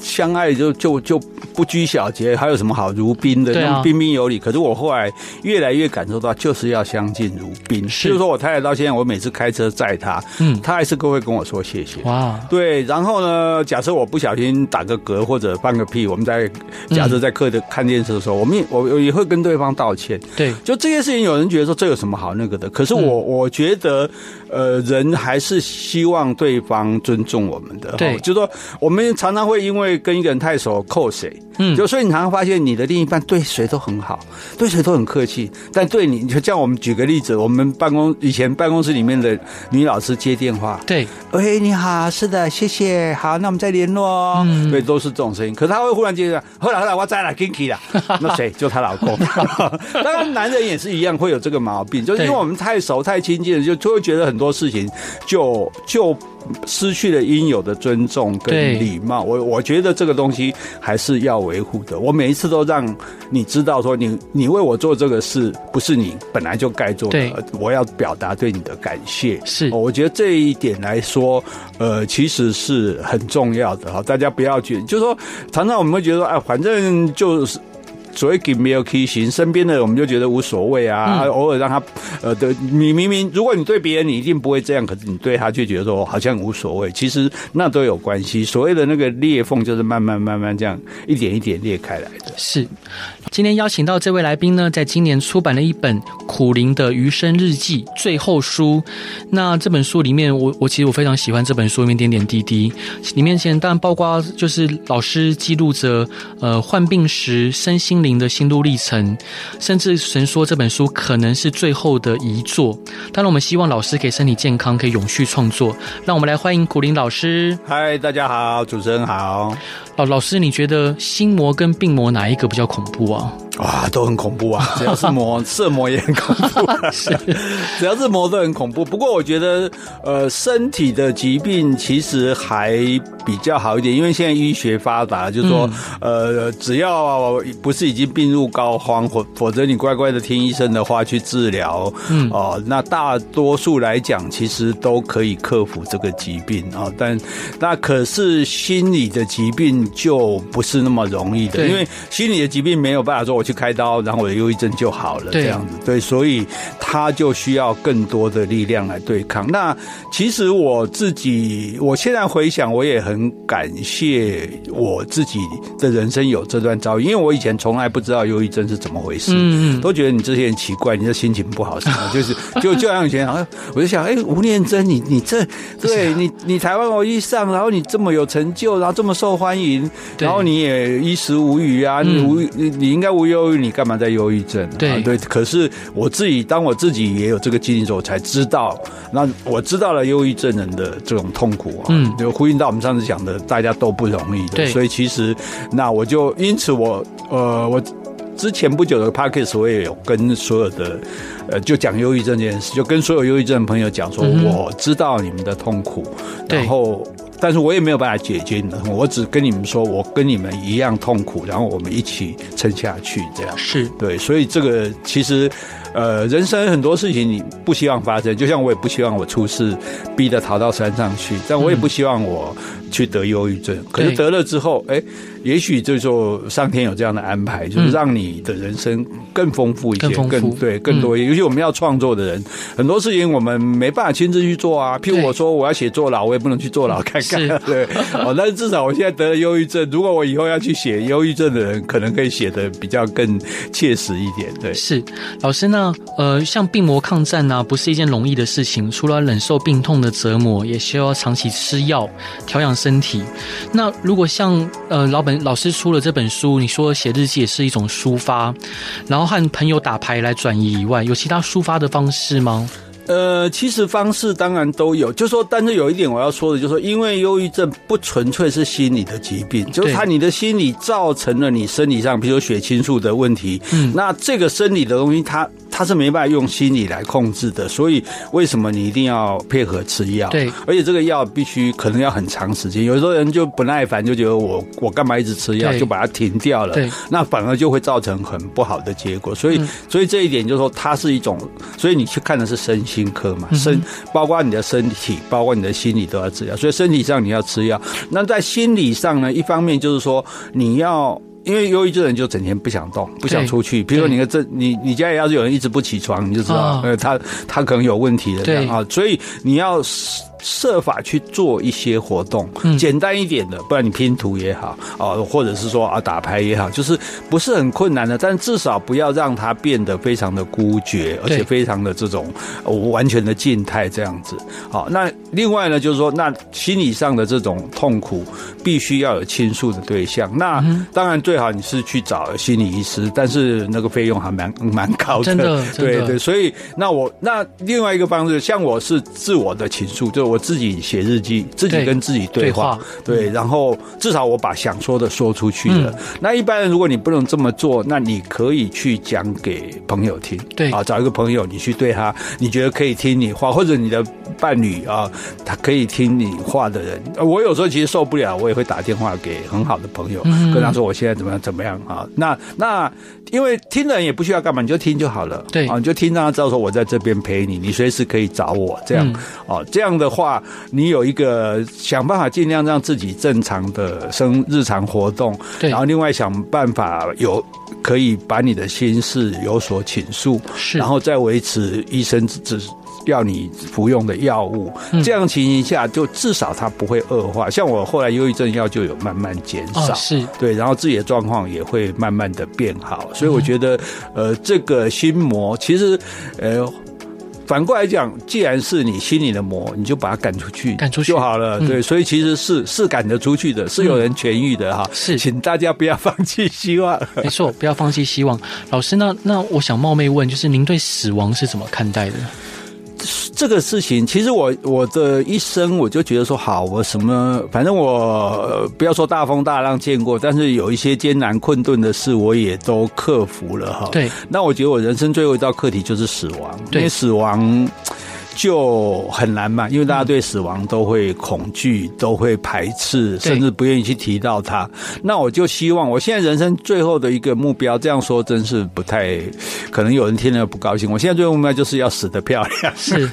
[SPEAKER 1] 相爱就就就不拘小节，还有什么好如宾的？那么彬彬有礼。可是我后来越来越感受到，就是要相敬如宾。是，就是说我太太到现在，我每次开车载她，嗯，她还是都会跟我说谢谢。哇，对。然后呢，假设我不小心打个嗝或者放个屁，我们在假设在客厅看电视的时候，我们也我我也会跟对方道歉。对，就这些事情，有人觉得说这有什么好那个的？可是我我觉得，呃，人还是希望对方尊重我们的。对，就是说我们常常会因为。跟一个人太熟扣谁？嗯，就所以你常常发现你的另一半对谁都很好，对谁都很客气，但对你，就像我们举个例子，我们办公以前办公室里面的女老师接电话，对，喂，你好，是的，谢谢，好，那我们再联络哦。嗯，对，都是这种声音。可是她会忽然接着，后来后来我再来 Kinky 了，那谁？就她老公。当然，男人也是一样会有这个毛病，就是因为我们太熟太亲近了，就就会觉得很多事情就就。失去了应有的尊重跟礼貌，我我觉得这个东西还是要维护的。我每一次都让你知道，说你你为我做这个事，不是你本来就该做的，我要表达对你的感谢。是，我觉得这一点来说，呃，其实是很重要的哈。大家不要去，就是说，常常我们会觉得，哎，反正就是。所谓给没有 K 型，身边的人我们就觉得无所谓啊，偶尔让他呃的，你明明如果你对别人你一定不会这样，可是你对他却觉得说好像无所谓，其实那都有关系。所谓的那个裂缝就是慢慢慢慢这样一点一点裂开来的。
[SPEAKER 2] 是，今天邀请到这位来宾呢，在今年出版了一本苦灵的余生日记最后书。那这本书里面我，我我其实我非常喜欢这本书里面点点滴滴，里面前当然包括就是老师记录着呃患病时身心。灵的心路历程，甚至神说这本书可能是最后的遗作。当然，我们希望老师可以身体健康，可以永续创作。让我们来欢迎古林老师。
[SPEAKER 1] 嗨，大家好，主持人好。
[SPEAKER 2] 老老师，你觉得心魔跟病魔哪一个比较恐怖啊？
[SPEAKER 1] 哇，都很恐怖啊！只要是魔，色魔也很恐怖啊。是，只要是魔都很恐怖。不过我觉得，呃，身体的疾病其实还比较好一点，因为现在医学发达，就是说，嗯、呃，只要不是已经病入膏肓，或否则你乖乖的听医生的话去治疗，嗯，哦、呃，那大多数来讲，其实都可以克服这个疾病啊、呃。但那可是心理的疾病就不是那么容易的，因为心理的疾病没有办法说我。去开刀，然后我的忧郁症就好了，这样子。对，所以他就需要更多的力量来对抗。那其实我自己，我现在回想，我也很感谢我自己的人生有这段遭遇，因为我以前从来不知道忧郁症是怎么回事，嗯，都觉得你这些人奇怪，你的心情不好什么，就是就就像以前，我就想，哎，吴念真，你你这对你你台湾偶遇上，然后你这么有成就，然后这么受欢迎，然后你也衣食无虞啊，你无你你应该无忧郁，你干嘛在忧郁症？
[SPEAKER 2] 对
[SPEAKER 1] 对，可是我自己当我自己也有这个经历之后，我才知道，那我知道了忧郁症人的这种痛苦啊，嗯，就呼应到我们上次讲的，大家都不容易的，对，所以其实那我就因此我呃我。之前不久的 Podcast 我也有跟所有的，呃，就讲忧郁症这件事，就跟所有忧郁症的朋友讲说，我知道你们的痛苦，然后，但是我也没有办法解决你的痛苦，我只跟你们说，我跟你们一样痛苦，然后我们一起撑下去，这样
[SPEAKER 2] 是
[SPEAKER 1] 对，所以这个其实。呃，人生很多事情你不希望发生，就像我也不希望我出事，逼得逃到山上去，但我也不希望我去得忧郁症。可是得了之后，哎，也许就是说上天有这样的安排，就是让你的人生更丰富一些，更，更对更多一些。尤其我们要创作的人，很多事情我们没办法亲自去做啊。譬如我说我要写坐牢，我也不能去坐牢看看。对，哦，但是至少我现在得了忧郁症，如果我以后要去写忧郁症的人，可能可以写的比较更切实一点。对，
[SPEAKER 2] 是老师呢。那呃，像病魔抗战呢、啊，不是一件容易的事情。除了忍受病痛的折磨，也需要长期吃药调养身体。那如果像呃老本老师出了这本书，你说写日记也是一种抒发，然后和朋友打牌来转移以外，有其他抒发的方式吗？
[SPEAKER 1] 呃，其实方式当然都有，就说，但是有一点我要说的，就是说，因为忧郁症不纯粹是心理的疾病，就是它你的心理造成了你生理上，比如说血清素的问题，嗯，那这个生理的东西，它它是没办法用心理来控制的，所以为什么你一定要配合吃药？
[SPEAKER 2] 对，
[SPEAKER 1] 而且这个药必须可能要很长时间，有时候人就不耐烦，就觉得我我干嘛一直吃药，就把它停掉了，对，那反而就会造成很不好的结果，所以所以这一点就是说，它是一种，所以你去看的是身心。科嘛，身包括你的身体，包括你的心理都要治疗，所以身体上你要吃药。那在心理上呢，一方面就是说你要，因为忧郁症人就整天不想动，不想出去。比如说你的这，你你家里要是有人一直不起床，你就知道，呃，他他可能有问题的啊。所以你要。设法去做一些活动，简单一点的，不然你拼图也好啊，或者是说啊打牌也好，就是不是很困难的，但至少不要让它变得非常的孤绝，而且非常的这种完全的静态这样子。好，那另外呢，就是说，那心理上的这种痛苦，必须要有倾诉的对象。那当然最好你是去找心理医师，但是那个费用还蛮蛮高的。
[SPEAKER 2] 真的，
[SPEAKER 1] 对对，所以那我那另外一个方式，像我是自我的倾诉，就。我自己写日记，自己跟自己对话，对，对，然后至少我把想说的说出去了。嗯、那一般人如果你不能这么做，那你可以去讲给朋友听，对啊，找一个朋友，你去对他，你觉得可以听你话，或者你的伴侣啊，他可以听你话的人。我有时候其实受不了，我也会打电话给很好的朋友，嗯、跟他说我现在怎么样怎么样啊。那那因为听的人也不需要干嘛，你就听就好了，对啊，你就听让他知道说我在这边陪你，你随时可以找我这样，哦、嗯，这样的话。话，你有一个想办法尽量让自己正常的生日常活动，对，然后另外想办法有可以把你的心事有所倾诉，是，然后再维持医生只要你服用的药物，嗯、这样情形下就至少它不会恶化。像我后来忧郁症药就有慢慢减少，哦、是对，然后自己的状况也会慢慢的变好。所以我觉得，嗯、呃，这个心魔其实，呃。反过来讲，既然是你心里的魔，你就把它赶出去，赶出去就好了。嗯、对，所以其实是是赶得出去的，是有人痊愈的哈。是，请大家不要放弃希望。
[SPEAKER 2] 没错，不要放弃希望。老师，那那我想冒昧问，就是您对死亡是怎么看待的？
[SPEAKER 1] 这个事情，其实我我的一生，我就觉得说，好，我什么，反正我不要说大风大浪见过，但是有一些艰难困顿的事，我也都克服了哈。对，那我觉得我人生最后一道课题就是死亡，因为死亡。就很难嘛，因为大家对死亡都会恐惧，都会排斥，甚至不愿意去提到它。那我就希望，我现在人生最后的一个目标，这样说真是不太可能，有人听了不高兴。我现在最后目标就是要死得漂亮，
[SPEAKER 2] 是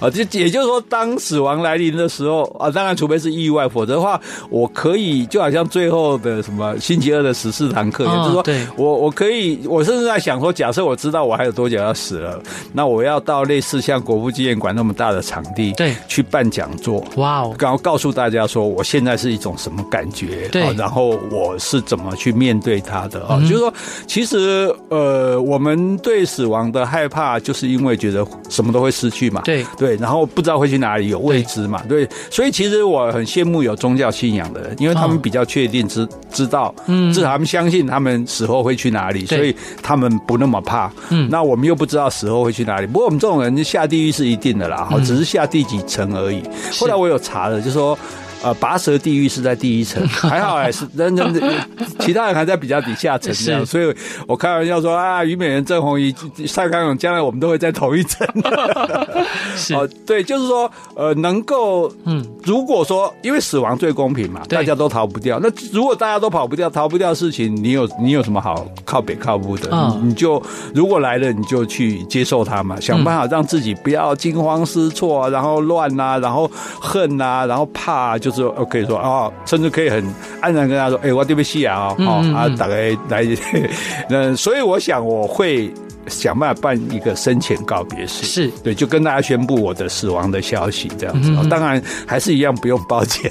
[SPEAKER 1] 啊，就也就是说，当死亡来临的时候啊，当然除非是意外，否则的话，我可以就好像最后的什么星期二的十四堂课，也就是说，我我可以，我甚至在想说，假设我知道我还有多久要死了，那我要到类似像国父纪念馆那么大的场地，
[SPEAKER 2] 对，去
[SPEAKER 1] 办讲座，哇哦，然后告诉大家说，我现在是一种什么感觉，对，然后我是怎么去面对它的啊？就是说，其实呃，我们对死亡的害怕，就是因为觉得什么都会失去嘛，对。对，然后不知道会去哪里，有未知嘛，对，所以其实我很羡慕有宗教信仰的人，因为他们比较确定知知道，嗯，至少他们相信他们死后会去哪里，所以他们不那么怕。嗯，那我们又不知道死后会去哪里，不过我们这种人就下地狱是一定的啦，哈，只是下第几层而已。后来我有查了，就说。呃，拔舌地狱是在第一层，还好还是人人其他人还在比较底下层这样，所以我开玩笑说啊，虞美人、郑红怡、蔡康永，将来我们都会在同一层。是哦，对，就是说，呃，能够，嗯，如果说因为死亡最公平嘛，大家都逃不掉。那如果大家都跑不掉，逃不掉的事情，你有你有什么好靠北靠不的？你你就如果来了，你就去接受它嘛，想办法让自己不要惊慌失措，然后乱呐，然后恨呐，然后怕就。说 OK 说啊，甚至可以很安然跟他说：“哎、欸，我对不起啊，哦啊，大概来，那所以我想我会想办法办一个生前告别式，是对，就跟大家宣布我的死亡的消息这样子。嗯、当然还是一样不用包钱。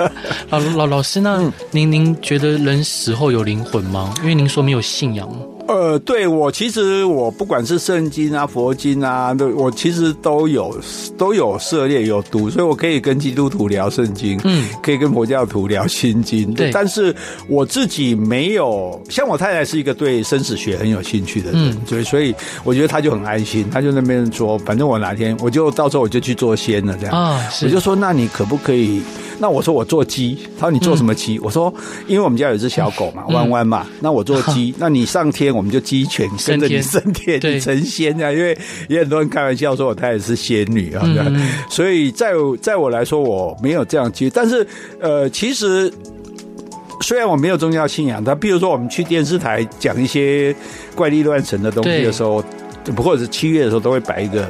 [SPEAKER 2] 老老老师，那您您觉得人死后有灵魂吗？因为您说没有信仰。
[SPEAKER 1] 呃，对我其实我不管是圣经啊、佛经啊，都我其实都有都有涉猎有读，所以我可以跟基督徒聊圣经，嗯，可以跟佛教徒聊心经，对。但是我自己没有，像我太太是一个对生死学很有兴趣的人，所以所以我觉得他就很安心，他就那边说，反正我哪天我就到时候我就去做仙了这样啊，我就说那你可不可以？那我说我做鸡，他说你做什么鸡？我说因为我们家有一只小狗嘛，弯弯嘛，那我做鸡，那你上天。我们就鸡犬跟着你升天，你成仙啊！因为 也很多人开玩笑说我太太是仙女啊，嗯、所以在在我来说我没有这样去。但是呃，其实虽然我没有宗教信仰，但比如说我们去电视台讲一些怪力乱神的东西的时候，不或者是七月的时候都会摆一个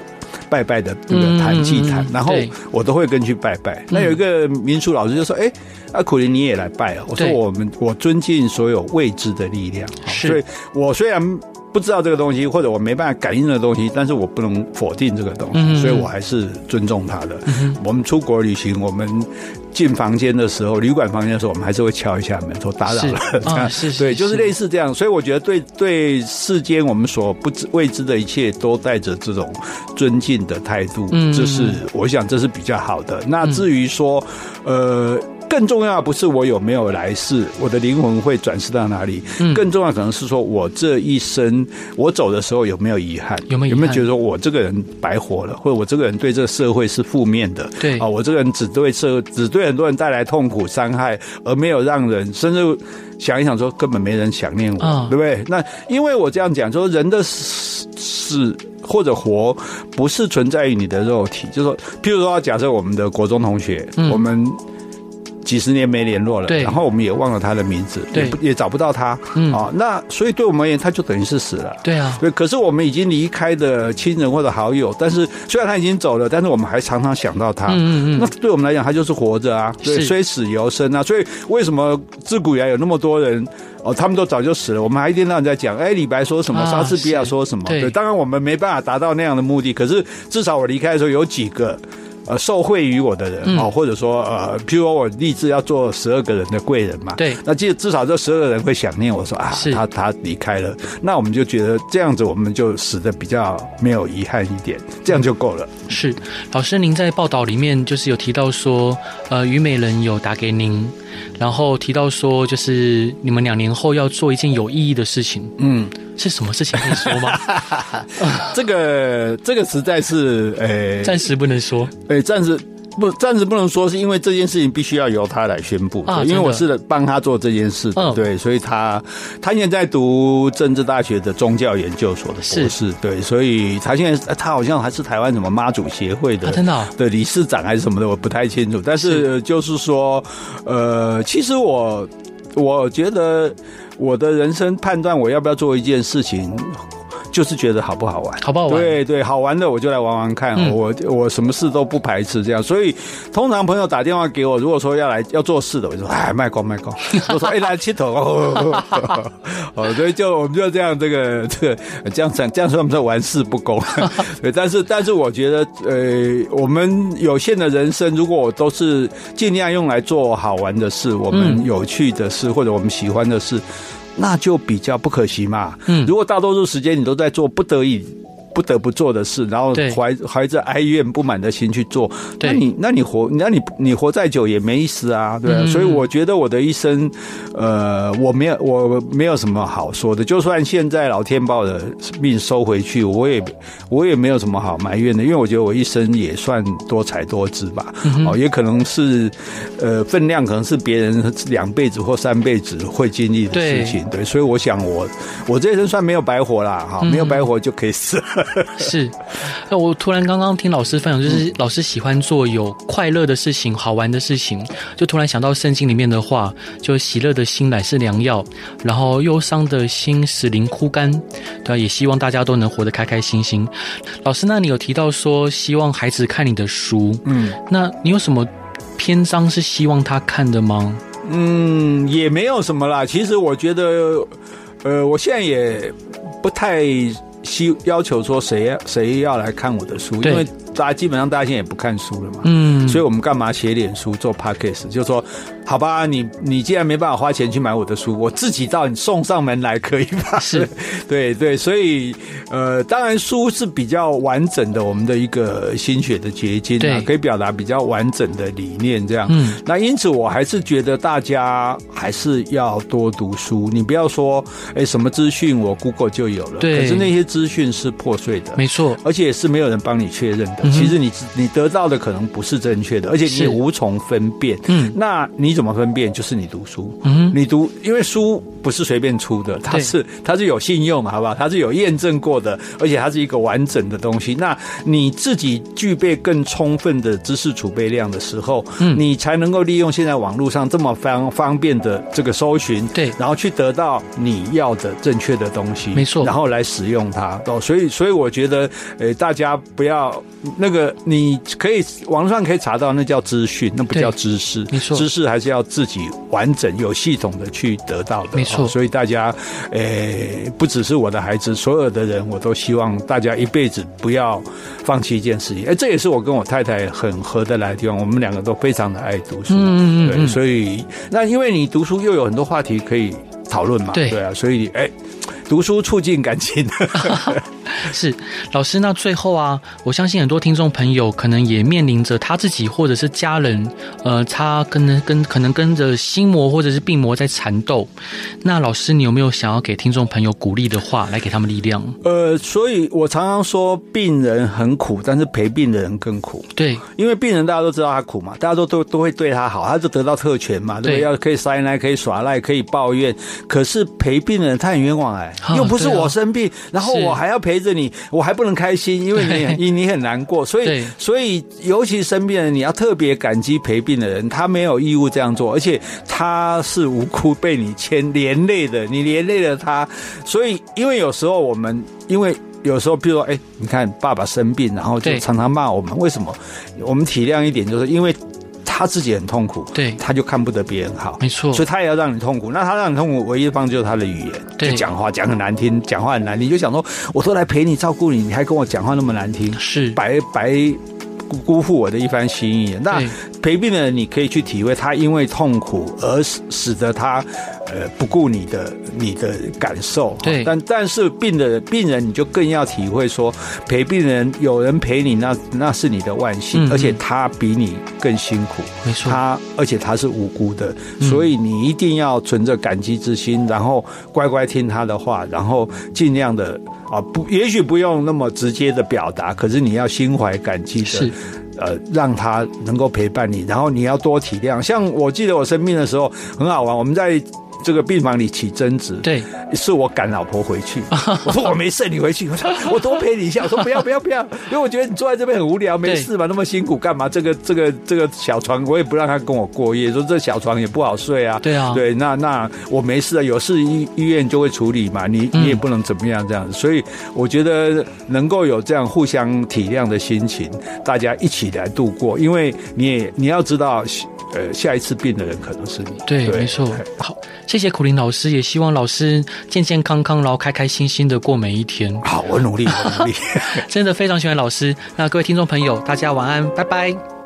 [SPEAKER 1] 拜拜的那个坛祭坛，然后我都会跟去拜拜。那有一个民俗老师就说：“哎。”阿，苦林你也来拜啊！我说我们我尊敬所有未知的力量，所以我虽然不知道这个东西，或者我没办法感应的东西，但是我不能否定这个东西，所以我还是尊重他的。我们出国旅行，我们进房间的时候，旅馆房间的时候，我们还是会敲一下门，说打扰了。这样是，对，就是类似这样。所以我觉得对对世间我们所不知未知的一切，都带着这种尊敬的态度。嗯，这是我想这是比较好的。那至于说，呃。更重要不是我有没有来世，我的灵魂会转世到哪里？嗯，更重要可能是说我这一生我走的时候有没有遗憾？有没有有没有觉得说我这个人白活了，或者我这个人对这个社会是负面的？对啊，我这个人只对社只对很多人带来痛苦伤害，而没有让人甚至想一想说根本没人想念我，哦、对不对？那因为我这样讲，说人的死或者活不是存在于你的肉体，就是说，譬如说假设我们的国中同学，嗯、我们。几十年没联络了，对，然后我们也忘了他的名字，对，也找不到他，嗯。啊，那所以对我们而言，他就等于是死了，对啊，对。可是我们已经离开的亲人或者好友，但是虽然他已经走了，但是我们还常常想到他，嗯嗯，那对我们来讲，他就是活着啊，对，虽死犹生啊。所以为什么自古以来有那么多人哦，他们都早就死了，我们还一天到晚在讲，哎，李白说什么，莎士比亚说什么，对，当然我们没办法达到那样的目的，可是至少我离开的时候有几个。呃，受惠于我的人哦，或者说呃，譬如说我立志要做十二个人的贵人嘛，对，那至至少这十二个人会想念我说啊，他他离开了，那我们就觉得这样子我们就死的比较没有遗憾一点，这样就够了。
[SPEAKER 2] 是，老师您在报道里面就是有提到说，呃，虞美人有打给您。然后提到说，就是你们两年后要做一件有意义的事情，嗯，是什么事情可以说吗？
[SPEAKER 1] 这个这个实在是，诶，
[SPEAKER 2] 暂时不能说，
[SPEAKER 1] 诶，暂时。不暂时不能说，是因为这件事情必须要由他来宣布，啊、因为我是帮他做这件事对，所以他他现在在读政治大学的宗教研究所的博士，是对，所以他现在他好像还是台湾什么妈祖协会的，真的对理事长还是什么的，我不太清楚，但是就是说，呃，其实我我觉得我的人生判断我要不要做一件事情。就是觉得好不好玩，
[SPEAKER 2] 好不好玩？
[SPEAKER 1] 对对，好玩的我就来玩玩看。嗯、我我什么事都不排斥这样，所以通常朋友打电话给我，如果说要来要做事的，我就说哎，卖光卖光。我说哎，来切头哦，哦，所以就我们就这样，这个这个这样讲，这样说我们在玩世不恭。对，但是但是我觉得，呃，我们有限的人生，如果我都是尽量用来做好玩的事，我们有趣的事，或者我们喜欢的事。那就比较不可惜嘛。嗯，如果大多数时间你都在做不得已。不得不做的事，然后怀怀着哀怨不满的心去做，那你那你活，那你你活再久也没意思啊，对啊。所以我觉得我的一生，呃，我没有我没有什么好说的。就算现在老天把我的命收回去，我也我也没有什么好埋怨的，因为我觉得我一生也算多才多姿吧。哦，也可能是呃分量可能是别人两辈子或三辈子会经历的事情，对。所以我想我我这一生算没有白活啦，哈，没有白活就可以死了。
[SPEAKER 2] 是，那我突然刚刚听老师分享，就是老师喜欢做有快乐的事情、好玩的事情，就突然想到圣经里面的话，就喜乐的心乃是良药，然后忧伤的心使灵枯干，对啊，也希望大家都能活得开开心心。老师，那你有提到说希望孩子看你的书，嗯，那你有什么篇章是希望他看的吗？
[SPEAKER 1] 嗯，也没有什么啦。其实我觉得，呃，我现在也不太。希要求说谁要谁要来看我的书，因为。大家基本上大家现在也不看书了嘛，嗯，所以我们干嘛写脸书做 podcast？就是说，好吧，你你既然没办法花钱去买我的书，我自己到你送上门来可以吧？是，对对，所以呃，当然书是比较完整的，我们的一个心血的结晶啊，可以表达比较完整的理念这样。嗯，那因此我还是觉得大家还是要多读书。你不要说，哎，什么资讯我 Google 就有了，对，可是那些资讯是破碎的，
[SPEAKER 2] 没错，
[SPEAKER 1] 而且是没有人帮你确认的。其实你你得到的可能不是正确的，而且你也无从分辨。嗯，那你怎么分辨？就是你读书。嗯，你读，因为书不是随便出的，它是它是有信用，好不好？它是有验证过的，而且它是一个完整的东西。那你自己具备更充分的知识储备量的时候，嗯，你才能够利用现在网络上这么方方便的这个搜寻，对，然后去得到你要的正确的东西，没错，然后来使用它。哦，所以所以我觉得，呃，大家不要。那个你可以网上可以查到，那叫资讯，那不叫知识。没错，知识还是要自己完整、有系统的去得到的。没错，所以大家，诶，不只是我的孩子，所有的人，我都希望大家一辈子不要放弃一件事情。哎，这也是我跟我太太很合得来的地方。我们两个都非常的爱读书。嗯嗯，对，所以那因为你读书又有很多话题可以讨论嘛。对，对啊，所以哎。读书促进感情，
[SPEAKER 2] 是老师。那最后啊，我相信很多听众朋友可能也面临着他自己或者是家人，呃，他跟跟可能跟着心魔或者是病魔在缠斗。那老师，你有没有想要给听众朋友鼓励的话，来给他们力量？
[SPEAKER 1] 呃，所以我常常说，病人很苦，但是陪病的人更苦。对，因为病人大家都知道他苦嘛，大家都都都会对他好，他就得到特权嘛，对？要可以撒赖，可以耍赖，可以抱怨。可是陪病人他很冤枉哎。又不是我生病，然后我还要陪着你，我还不能开心，因为你你你很难过，所以所以尤其生病的人，你要特别感激陪病的人，他没有义务这样做，而且他是无辜被你牵连累的，你连累了他，所以因为有时候我们因为有时候，比如说哎，你看爸爸生病，然后就常常骂我们，为什么？我们体谅一点，就是因为。他自己很痛苦，对，他就看不得别人好，没错，所以他也要让你痛苦。那他让你痛苦，唯一的方式就是他的语言，对，就讲话讲很难听，讲话很难听，你就想说，我都来陪你照顾你，你还跟我讲话那么难听，是白白辜负我的一番心意。那陪病的人，你可以去体会他因为痛苦而使使得他。呃，不顾你的你的感受，对，但但是病的病人，你就更要体会说，陪病人有人陪你，那那是你的万幸，嗯、而且他比你更辛苦，没错，他而且他是无辜的，嗯、所以你一定要存着感激之心，然后乖乖听他的话，然后尽量的啊，不，也许不用那么直接的表达，可是你要心怀感激的。呃，让他能够陪伴你，然后你要多体谅。像我记得我生病的时候很好玩，我们在。这个病房里起争执，
[SPEAKER 2] 对，
[SPEAKER 1] 是我赶老婆回去。我说我没事，你回去。我说我多陪你一下。我说不要不要不要，因为我觉得你坐在这边很无聊，没事嘛，那么辛苦干嘛？这个这个这个小床我也不让他跟我过夜，说这小床也不好睡啊。
[SPEAKER 2] 对啊，
[SPEAKER 1] 对，那那我没事啊，有事医医院就会处理嘛，你你也不能怎么样这样子。所以我觉得能够有这样互相体谅的心情，大家一起来度过，因为你也你要知道。呃，下一次病的人可能是你。
[SPEAKER 2] 对，对没错。好，谢谢苦林老师，也希望老师健健康康，然后开开心心的过每一天。
[SPEAKER 1] 好，我努力，我努力。
[SPEAKER 2] 真的非常喜欢老师。那各位听众朋友，大家晚安，拜拜。